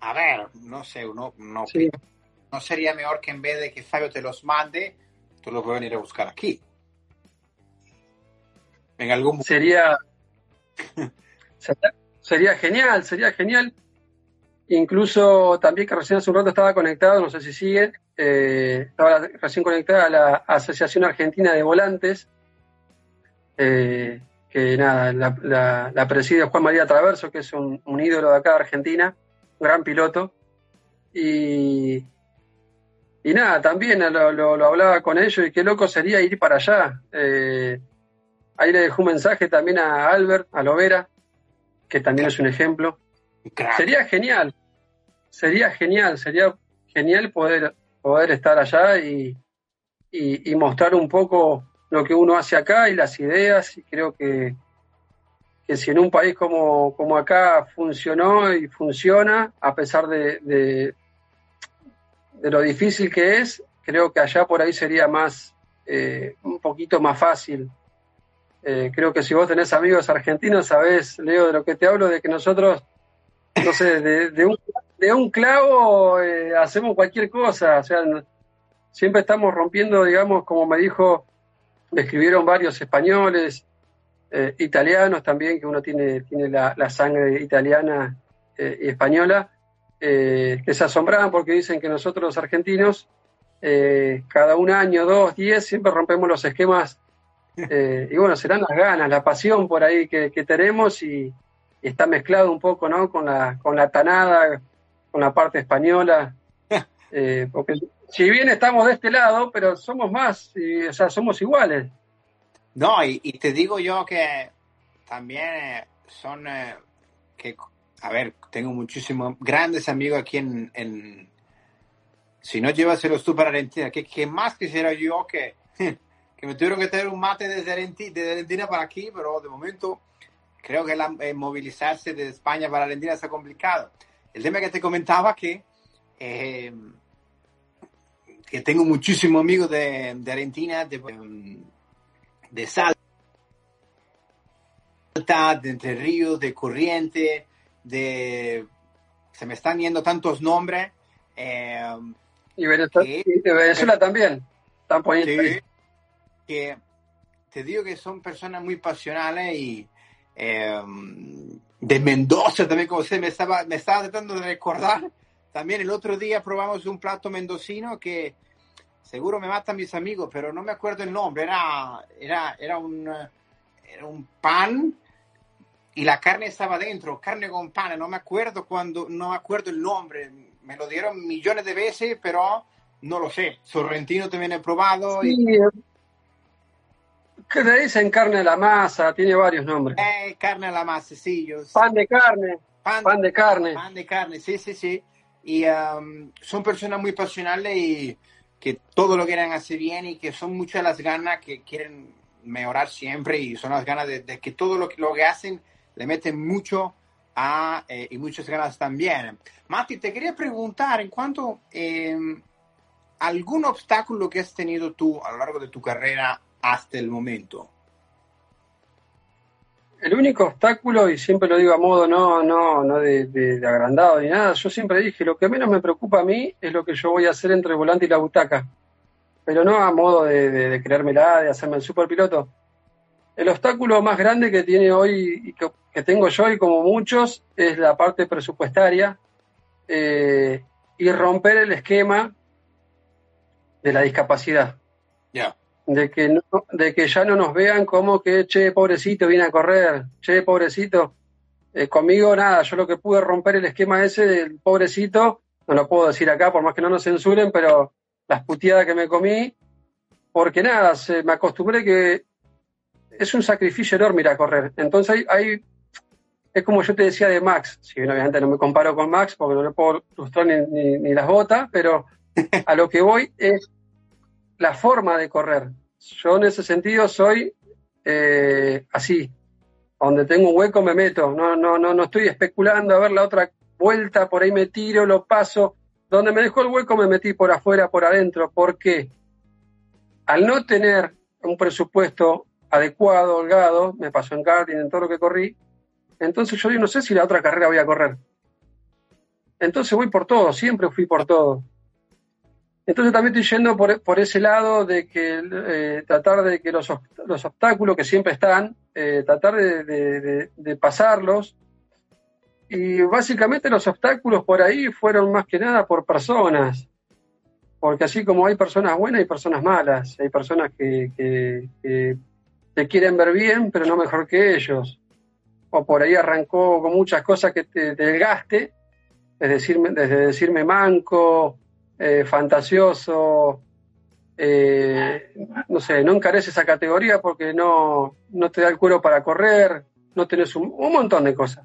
A ver, no sé, no, no, no sería mejor que en vez de que Fabio te los mande, tú los puedes venir a buscar aquí. En algún sería, sería genial, sería genial. Incluso también que recién hace un rato estaba conectado, no sé si sigue, eh, estaba recién conectada a la Asociación Argentina de Volantes, eh, que nada, la, preside Juan María Traverso, que es un, ídolo de acá de Argentina, un gran piloto. Y, y nada, también lo, hablaba con ellos y qué loco sería ir para allá. Eh, ahí le dejó un mensaje también a Albert, a Lovera, que también es un ejemplo. Sería genial, sería genial, sería genial poder, poder estar allá y, y, mostrar un poco lo que uno hace acá y las ideas. Y creo que, que si en un país como, como acá funcionó y funciona, a pesar de, de, lo difícil que es, creo que allá por ahí sería más, eh, un poquito más fácil. Eh, creo que si vos tenés amigos argentinos, sabés, Leo, de lo que te hablo, de que nosotros no sé, de, un, de un clavo eh, hacemos cualquier cosa, o sea, siempre estamos rompiendo, digamos, como me dijo, me escribieron varios españoles, eh, italianos también, que uno tiene, tiene la, sangre italiana y española, que se asombraban porque dicen que nosotros los argentinos, cada un año, dos, diez, siempre rompemos los esquemas, y bueno, serán las ganas, la pasión por ahí que tenemos y está mezclado un poco, ¿no? Con la, con la tanada, con la parte española. Eh, porque si bien estamos de este lado, pero somos más, o sea, somos iguales. No, y, te digo yo que también eh, son, eh, que, a ver, tengo muchísimos grandes amigos aquí en, si no llévaselos tú para Argentina, ¿qué, más quisiera yo que, que me tuvieron que tener un mate desde Argentina, desde Argentina para aquí, pero de momento creo que eh, movilizarse de España para Argentina está complicado. El tema que te comentaba que eh, que tengo muchísimos amigos de, de Argentina, de, de Salta, de Entre Ríos, de Corriente, de... Se me están yendo tantos nombres. Eh, y Venezuela, que, y Venezuela también. Están poniendo sí, que te digo que son personas muy pasionales y eh, de Mendoza también, como usted me estaba, me estaba tratando de recordar. También el otro día probamos un plato mendocino que seguro me matan mis amigos, pero no me acuerdo el nombre. Era, era, era, un, era un pan y la carne estaba dentro, carne con pan. No me acuerdo cuando, no me acuerdo el nombre. Me lo dieron millones de veces, pero no lo sé. Sorrentino también he probado. Sí. Y... ¿Qué le dicen carne a la masa? Tiene varios nombres. Eh, carne a la masa, sí. Yo, pan de carne. Pan, pan, de carne. Pan de carne, sí, sí, sí. Y um, son personas muy pasionales y que todo lo quieren hacer bien y que son muchas las ganas que quieren mejorar siempre y son las ganas de, de que todo lo que, lo que hacen le meten mucho a, eh, y muchas ganas también. Mati, te quería preguntar en cuanto eh, algún obstáculo que has tenido tú a lo largo de tu carrera hasta el momento. El único obstáculo, y siempre lo digo a modo no, no, no de, de, de, agrandado ni nada, yo siempre dije, lo que menos me preocupa a mí es lo que yo voy a hacer entre el volante y la butaca. Pero no a modo de, de, de creérmela, de hacerme el superpiloto. El obstáculo más grande que tiene hoy y que, que tengo yo y como muchos es la parte presupuestaria eh, y romper el esquema de la discapacidad. Yeah. De, que no, de que ya no nos vean como que, che, pobrecito, viene a correr, che, pobrecito. Eh, conmigo nada, yo lo que pude romper el esquema ese del pobrecito, no lo puedo decir acá por más que no nos censuren, pero las puteadas que me comí, porque nada, se, me acostumbré que es un sacrificio enorme ir a correr. Entonces hay, es como yo te decía de Max, si bien obviamente no me comparo con Max porque no le puedo ilustrar ni, ni, ni las botas, pero a lo que voy es la forma de correr. Yo en ese sentido soy eh, así, donde tengo un hueco me meto, no, no, no, no estoy especulando a ver la otra vuelta, por ahí me tiro, lo paso, donde me dejó el hueco me metí por afuera, por adentro, ¿por qué? Al no tener un presupuesto adecuado, holgado, me pasó en karting, en todo lo que corrí, entonces yo no sé si la otra carrera voy a correr. Entonces voy por todo, siempre fui por todo. Entonces también estoy yendo por, por ese lado de que eh, tratar de que los, los, obstáculos que siempre están, eh, tratar de, de, pasarlos. Y básicamente los obstáculos por ahí fueron más que nada por personas. Porque así como hay personas buenas, hay personas malas. Hay personas que, que, te quieren ver bien, pero no mejor que ellos. O por ahí arrancó con muchas cosas que te, te desgaste, es decirme, desde decirme manco, eh, fantasioso, eh, no sé, no encarece esa categoría porque no, no te da el cuero para correr, no tenés un, un montón de cosas.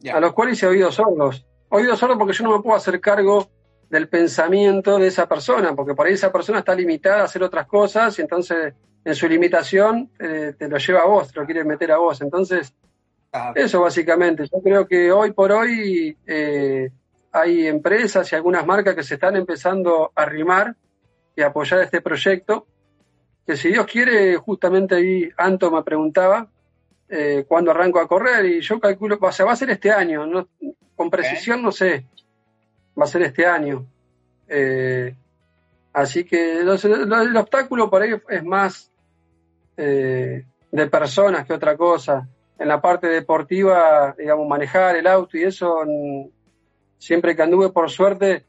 Yeah. A los cuales he oído sordos. Oído sordos porque yo no me puedo hacer cargo del pensamiento de esa persona, porque por ahí esa persona está limitada a hacer otras cosas y entonces en su limitación eh, te lo lleva a vos, te lo quiere meter a vos. Entonces, ah. eso básicamente. Yo creo que hoy por hoy eh, hay empresas y algunas marcas que se están empezando a arrimar y a apoyar este proyecto, que si Dios quiere, justamente ahí Anto me preguntaba eh, cuándo arranco a correr y yo calculo, o sea, va a ser este año, no, con precisión no sé, va a ser este año. Eh, así que los, los, el obstáculo por ahí es más eh, de personas que otra cosa. En la parte deportiva, digamos, manejar el auto y eso, siempre que anduve por suerte,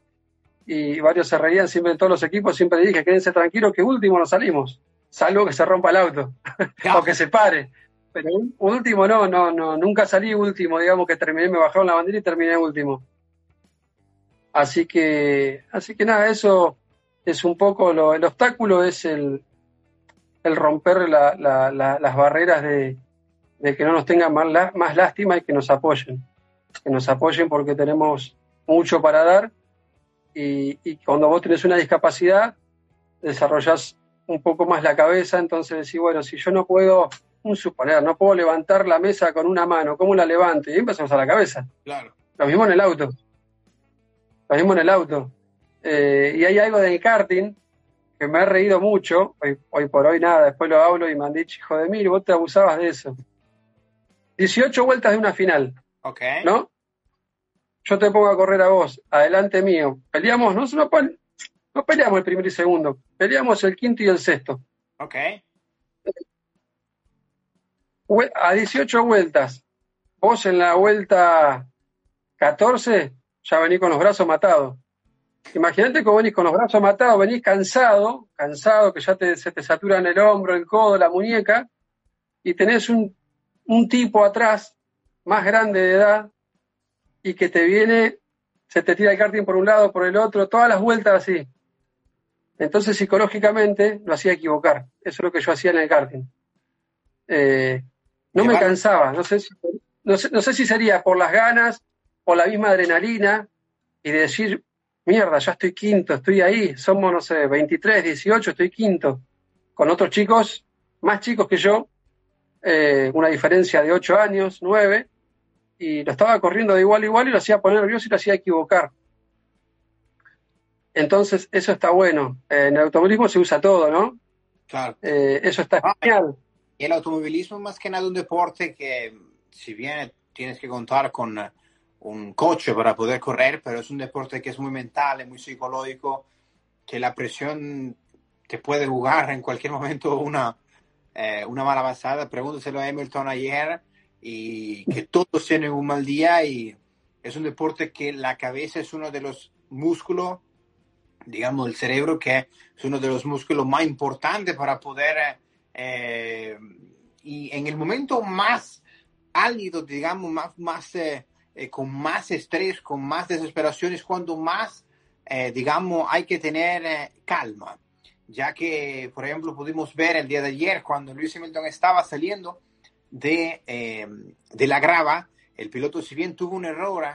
y varios se reían siempre todos los equipos, siempre dije, quédense tranquilos que último no salimos, salvo que se rompa el auto o que se pare. Pero último no, no, no, nunca salí último, digamos que terminé, me bajaron la bandera y terminé último. Así que, así que nada, eso es un poco lo, el obstáculo es el, el romper la, la, la, las barreras de, de, que no nos tengan más, más lástima y que nos apoyen. Que nos apoyen porque tenemos mucho para dar y, y cuando vos tenés una discapacidad desarrollás un poco más la cabeza, entonces decís, bueno, si yo no puedo, un suponer, no puedo levantar la mesa con una mano, ¿cómo la levanto? Y empezamos a la cabeza. Claro. Lo mismo en el auto. Lo mismo en el auto. Eh, y hay algo del karting que me ha reído mucho, hoy, por hoy nada, después lo hablo y me han dicho, hijo de mil, vos te abusabas de eso. 18 vueltas de una final. Ok. ¿No? Yo te pongo a correr a vos, adelante mío. Peleamos, no, no, no peleamos el primero y segundo, peleamos el quinto y el sexto. Ok. A 18 vueltas, vos en la vuelta 14 ya venís con los brazos matados. Imagínate que venís con los brazos matados, venís cansado, cansado, que ya te, se te saturan el hombro, el codo, la muñeca, y tenés un, un tipo atrás, más grande de edad, y que te viene, se te tira el karting por un lado, por el otro, todas las vueltas así. Entonces psicológicamente lo hacía equivocar. Eso es lo que yo hacía en el karting. Eh, no me cansaba, no sé, si, no, sé, si sería por las ganas, por la misma adrenalina, y de decir, mierda, ya estoy quinto, estoy ahí, somos, no sé, 23, 18, estoy quinto, con otros chicos, más chicos que yo, eh, una diferencia de 8 años, 9, y lo estaba corriendo de igual a igual y lo hacía poner nervioso y lo hacía equivocar. Entonces, eso está bueno. en el automovilismo se usa todo, ¿no? Claro. Eh, eso está ah, genial. Y el automovilismo más que nada un deporte que, si bien tienes que contar con un coche para poder correr, pero es un deporte que es muy mental, es muy psicológico, que la presión te puede jugar en cualquier momento una, eh, una mala pasada. Pregúntaselo a Hamilton ayer y que todos tienen un mal día y es un deporte que la cabeza es uno de los músculos digamos, el cerebro, que es uno de los músculos más importantes para poder, eh, y en el momento más álido, digamos, más, más eh, eh, con más estrés, con más desesperación, es cuando más, digamos, hay que tener calma. Ya que, por ejemplo, pudimos ver el día de ayer, cuando Luis Hamilton estaba saliendo de, de la grava, el piloto, si bien tuvo un error,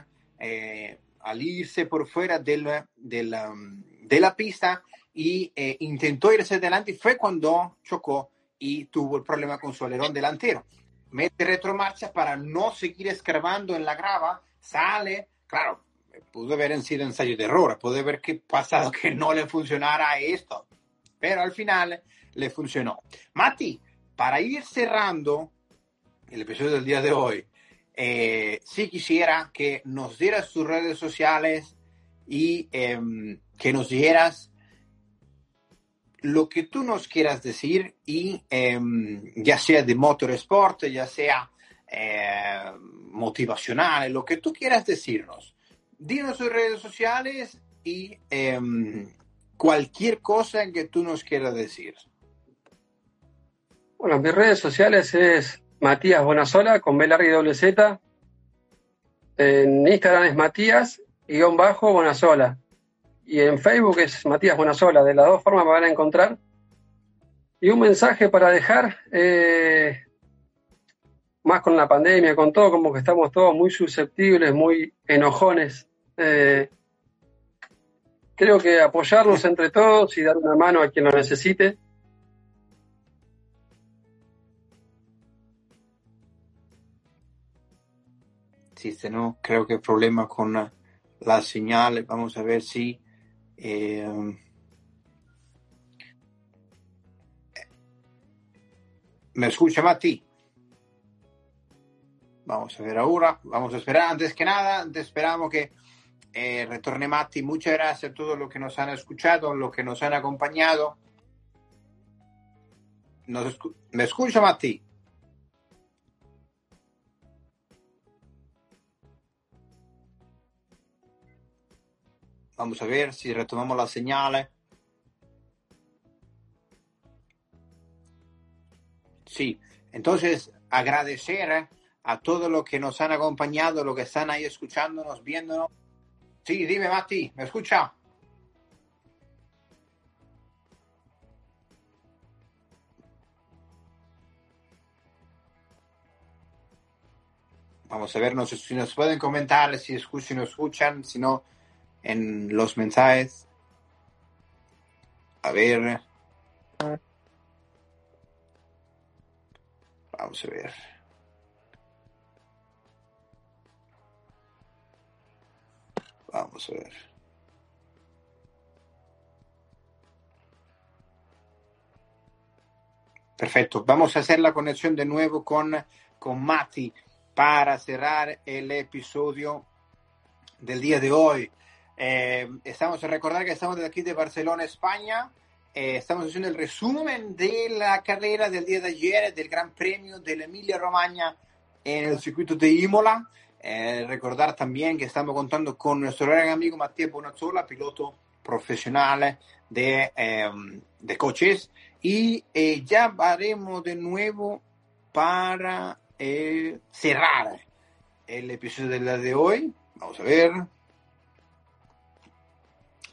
al irse por fuera del, del, de la pista y eh, intentó irse adelante fue cuando chocó y tuvo el problema con su alerón delantero. Mete retromarcha para no seguir escarbando en la grava, sale, claro, pudo haber sido ensayo de error, puede haber que pasado que no le funcionara esto, pero al final le funcionó. Mati, para ir cerrando el episodio del día de hoy, eh, sí quisiera que nos dieras sus redes sociales y em, que nos dijeras lo que tú nos quieras decir y em, ya sea de motorsport, ya sea eh, motivacional, lo que tú quieras decirnos. Dinos sus redes sociales y em, cualquier cosa que tú nos quieras decir. Bueno, mis redes sociales es Matías Bonasola con B larga y doble Z. En Instagram es Matías guion bajo Bonasola y en Facebook es Matías Buenasola. De las dos formas me van a encontrar. Y un mensaje para dejar, eh, más con la pandemia, con todo, como que estamos todos muy susceptibles, muy enojones. Eh, creo que apoyarnos entre todos y dar una mano a quien lo necesite. ¿No? Creo que el problema con la, señal, vamos a ver si eh, ¿Me escucha Mati? Vamos a ver ahora, vamos a esperar. Antes que nada, esperamos que eh, retorne Mati. Muchas gracias a todos los que nos han escuchado, los que nos han acompañado. ¿Me escucha Mati? Vamos a ver si retomamos la señal. Sí, entonces agradecer a todos los que nos han acompañado, los que están ahí escuchándonos, viéndonos. Sí, dime, Mati, ¿me escucha? Vamos a ver si nos pueden comentar, si escuchan, no escuchan, si no, en los mensajes. A ver. Vamos a ver. Vamos a ver. Perfecto. Vamos a hacer la conexión de nuevo con, con Mati para cerrar el episodio del día de hoy. Eh, estamos a recordar que estamos de aquí de Barcelona, España. Eh, estamos haciendo el resumen de la carrera del día de ayer, del Gran Premio de la Emilia Romagna en el circuito de Imola. Eh, recordar también que estamos contando con nuestro gran amigo Matías Bonazzola, piloto profesional de, de coches. Y ya haremos de nuevo para cerrar el episodio de la de hoy. Vamos a ver.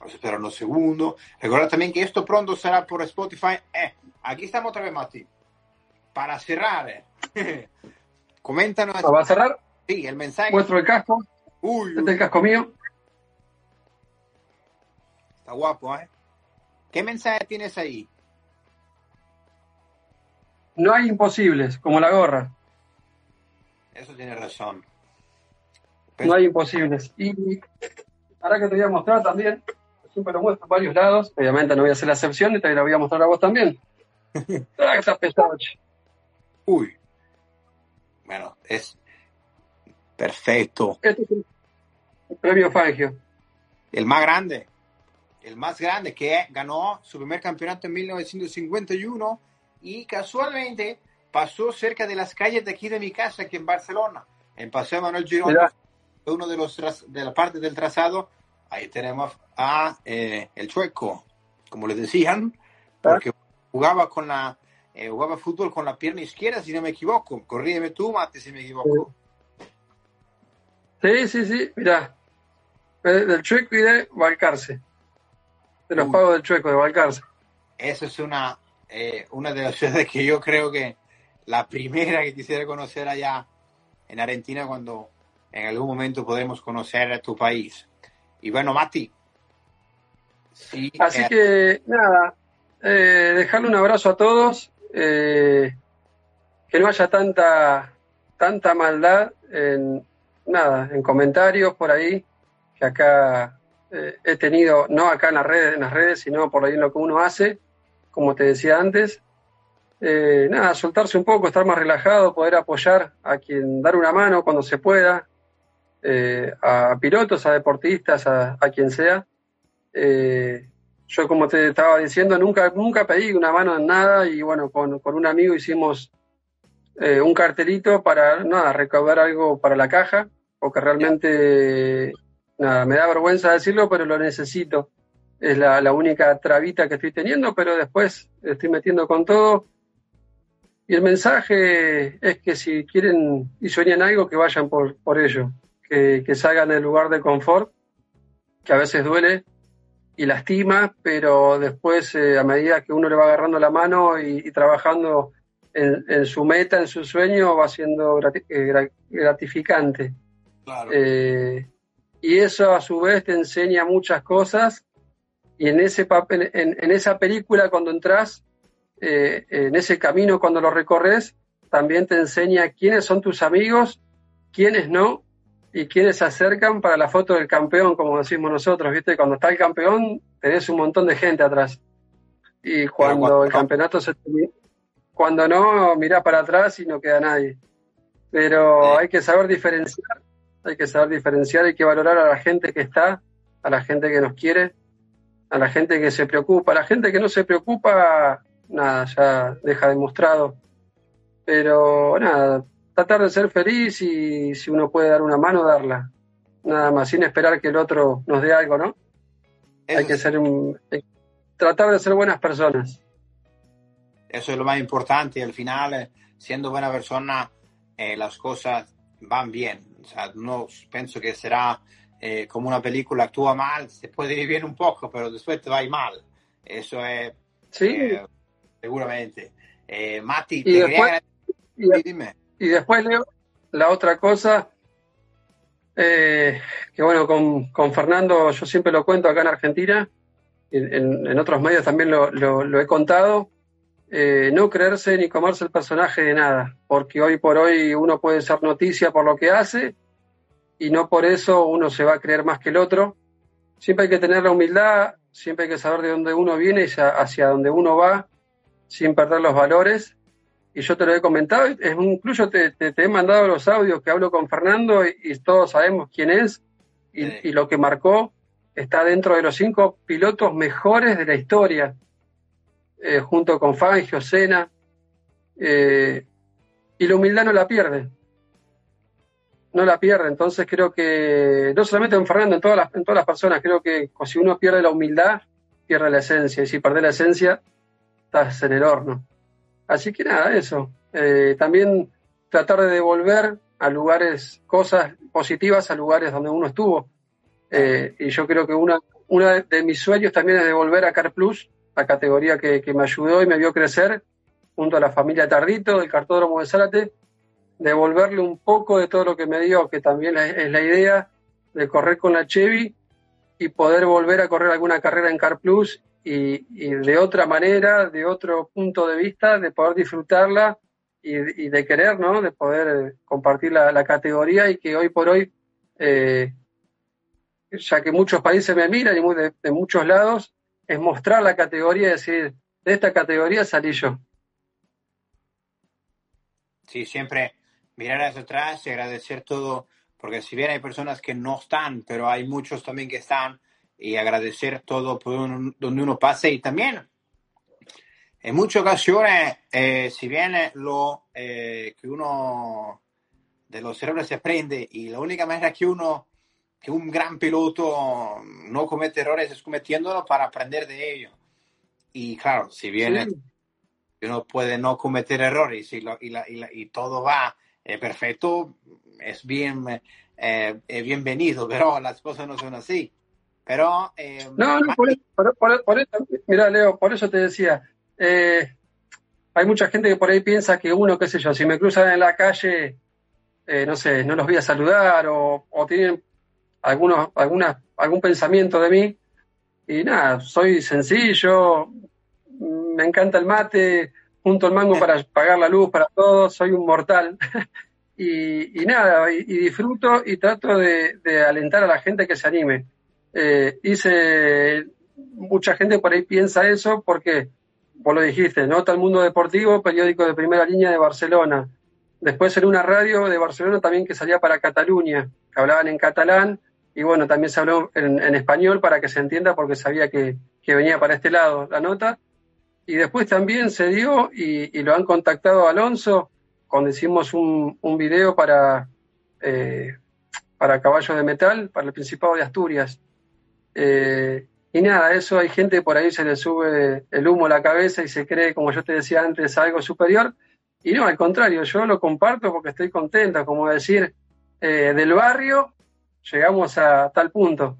Vamos a esperar unos segundos. Recuerda también que esto pronto será por Spotify. Eh, aquí estamos otra vez, Mati. Para cerrar. Coméntanos. ¿Va a cerrar? Sí, el mensaje. Muestro el casco. Uy, este es el casco mío. Está guapo, ¿eh? ¿Qué mensaje tienes ahí? No hay imposibles, como la gorra. Eso tiene razón. No hay imposibles. Y ahora que te voy a mostrar también, siempre lo muestro en varios lados, obviamente no voy a hacer la excepción y te lo voy a mostrar a vos también. ah, está pesado. Uy. Bueno, es perfecto. Este es el premio Fangio. El más grande. El más grande que ganó su primer campeonato en 1951 y casualmente pasó cerca de las calles de aquí de mi casa, aquí en Barcelona, en Paseo Manuel Girón, uno de los de la parte del trazado, ahí tenemos a eh, el chueco, como le decían, porque jugaba con la eh, jugaba fútbol con la pierna izquierda, si no me equivoco. Corrígeme tú, Mate, si me equivoco. Sí, sí, sí, mira, del chueco y de Valcarce, de los pagos del chueco de Valcarce. Esa es una, eh, una de las ciudades que yo creo que la primera que quisiera conocer allá en Argentina cuando en algún momento podemos conocer tu país. Y bueno, Mati. Así eh, que nada, eh, dejarle un abrazo a todos, eh, que no haya tanta, tanta maldad en nada, en comentarios por ahí, que acá he tenido, no acá en las redes, en las redes, sino por ahí en lo que uno hace, como te decía antes, eh, nada, soltarse un poco, estar más relajado, poder apoyar a quien, dar una mano cuando se pueda, eh, a pilotos, a deportistas, a, quien sea. Eh, yo, como te estaba diciendo, nunca, nunca pedí una mano en nada y bueno, con, un amigo hicimos un cartelito para, nada, recaudar algo para la caja, porque realmente, nada, me da vergüenza decirlo, pero lo necesito. Es la, la única trabita que estoy teniendo, pero después estoy metiendo con todo y el mensaje es que si quieren y sueñan algo, que vayan por, por ello, que, que salgan del lugar de confort, que a veces duele y lastima, pero después, eh, a medida que uno le va agarrando la mano y, trabajando en, su meta, en su sueño, va siendo eh, gratificante. Eh, y eso a su vez te enseña muchas cosas y en ese papel, en, en esa película cuando entras eh, en ese camino cuando lo recorres, también te enseña quiénes son tus amigos, quiénes no, y quiénes se acercan para la foto del campeón, como decimos nosotros, ¿viste? Cuando está el campeón, tenés un montón de gente atrás. Y cuando el campeonato se cuando no, mira para atrás y no queda nadie. Pero hay que saber diferenciar, hay que saber diferenciar, hay que valorar a la gente que está, a la gente que nos quiere, a la gente que se preocupa, a la gente que no se preocupa, nada, ya deja demostrado. Pero nada, tratar de ser feliz y si uno puede dar una mano, darla. Nada más, sin esperar que el otro nos dé algo, ¿no? hay que ser un, tratar de ser buenas personas. Eso es lo más importante. Al final, eh, siendo buena persona, eh, las cosas van bien. O sea, no pienso que será eh, como una película actúa mal, se puede ir bien un poco, pero después te va mal. Eso es. Sí seguramente. Eh, Mati, y después, y, después, Leo, la otra cosa, eh, que bueno, con, Fernando yo siempre lo cuento acá en Argentina, en, en, otros medios también lo, he contado, eh, no creerse ni comerse el personaje de nada, porque hoy por hoy uno puede ser noticia por lo que hace y no por eso uno se va a creer más que el otro. Siempre hay que tener la humildad, siempre hay que saber de dónde uno viene y hacia dónde uno va sin perder los valores. Y yo te lo he comentado, es, incluso te, he mandado los audios que hablo con Fernando y, todos sabemos quién es y, lo que marcó. Está dentro de los cinco pilotos mejores de la historia, eh, junto con Fangio, Sena. Eh, y la humildad no la pierde. No la pierde. Entonces creo que, no solamente en Fernando, en todas las, en todas las personas, creo que si uno pierde la humildad, pierde la esencia. Y si pierde la esencia, estás en el horno. Así que nada, eso. Eh, también tratar de devolver a lugares, cosas positivas a lugares donde uno estuvo. Eh, y yo creo que una, de mis sueños también es devolver a Car Plus, la categoría que, me ayudó y me vio crecer, junto a la familia Tardito del cartódromo de Zárate, devolverle un poco de todo lo que me dio, que también es la idea de correr con la Chevy y poder volver a correr alguna carrera en Car Plus y, de otra manera, de otro punto de vista, de poder disfrutarla y, de querer, ¿no? De poder compartir la, categoría y que hoy por hoy, eh, ya que muchos países me miran y de, de, muchos lados, es mostrar la categoría y decir, de esta categoría salí yo. Sí, siempre mirar hacia atrás y agradecer todo, porque si bien hay personas que no están, pero hay muchos también que están, y agradecer todo por donde uno pase y también en muchas ocasiones, eh, si bien lo eh, que uno de los errores se aprende y la única manera que uno, que un gran piloto no comete errores es cometiéndolo para aprender de ello. Y claro, si bien uno puede no cometer errores y, y, todo va eh, perfecto, es bien bienvenido, pero las cosas no son así. Pero. Eh, no, no, por, eso, mira, Leo, por eso te decía. Eh, hay mucha gente que por ahí piensa que uno, qué sé yo, si me cruzan en la calle, eh, no sé, no los voy a saludar o, tienen algunos, alguna, algún pensamiento de mí. Y nada, soy sencillo, me encanta el mate, junto al mango para pagar la luz para todos, soy un mortal. y, nada, y, disfruto y trato de, de alentar a la gente que se anime eh, mucha gente por ahí piensa eso porque, vos lo dijiste, Nota el Mundo Deportivo, periódico de primera línea de Barcelona. Después en una radio de Barcelona también que salía para Cataluña, que hablaban en catalán y bueno, también se habló en, español para que se entienda porque sabía que, venía para este lado la nota. Y después también se dio y, lo han contactado Alonso cuando hicimos un, un video para, eh, para Caballo de Metal, para el Principado de Asturias. Eh, y nada, eso hay gente por ahí se le sube el humo a la cabeza y se cree, como yo te decía antes, algo superior. Y no, al contrario, yo lo comparto porque estoy contenta, como decir, eh, del barrio llegamos a tal punto,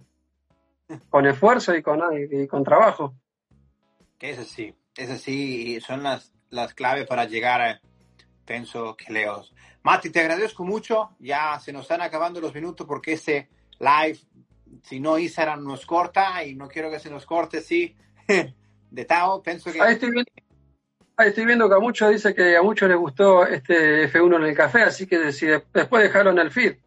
con esfuerzo y con, y con trabajo. Es así, es así, y son las, las claves para llegar, a, pienso que leos. Mati, te agradezco mucho, ya se nos están acabando los minutos porque este live si no Instagram nos corta y no quiero que se nos corte, sí, de Tao, pienso que... Ahí estoy viendo, ahí estoy viendo que a muchos dice que a muchos les gustó este F1 en el café, así que si después dejaron el feed.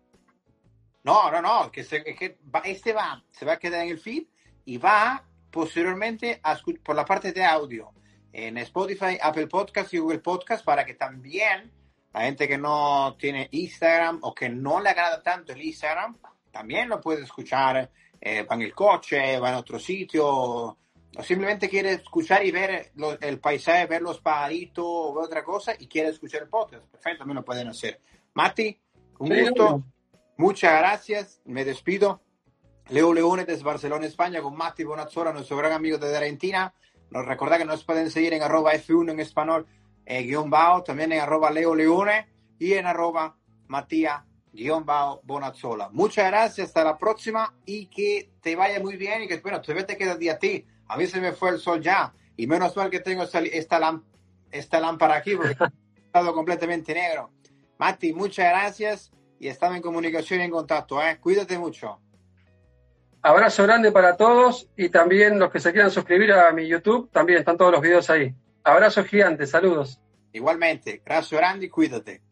No, no, no, que, este va, se va a quedar en el feed y va posteriormente a, por la parte de audio en Spotify, Apple Podcast y Google Podcast para que también la gente que no tiene Instagram o que no le agrada tanto el Instagram también lo puede escuchar, eh, va en el coche, va en otro sitio, o simplemente quiere escuchar y ver el paisaje, ver los pajaritos o otra cosa y quiere escuchar el podcast. Perfecto, también lo pueden hacer. Mati, un gusto. Muchas gracias. Me despido. Leo Leone desde Barcelona, España, con Mati Bonazzola, nuestro gran amigo de Argentina. Nos recuerda que nos pueden seguir en arroba F1 en español, eh, guion bajo, también en arroba Leo Leone y en arroba Matías guion Bonazzola. Muchas gracias, hasta la próxima y que te vaya muy bien y que, bueno, todavía te queda día a ti. A mí se me fue el sol ya y menos mal que tengo esta, esta, lámpara aquí porque ha estado completamente negro. Mati, muchas gracias y estamos en comunicación y en contacto. ¿eh? Cuídate mucho. Abrazo grande para todos y también los que se quieran suscribir a mi YouTube, también están todos los videos ahí. Abrazo gigante, saludos. Igualmente, abrazo grande y cuídate.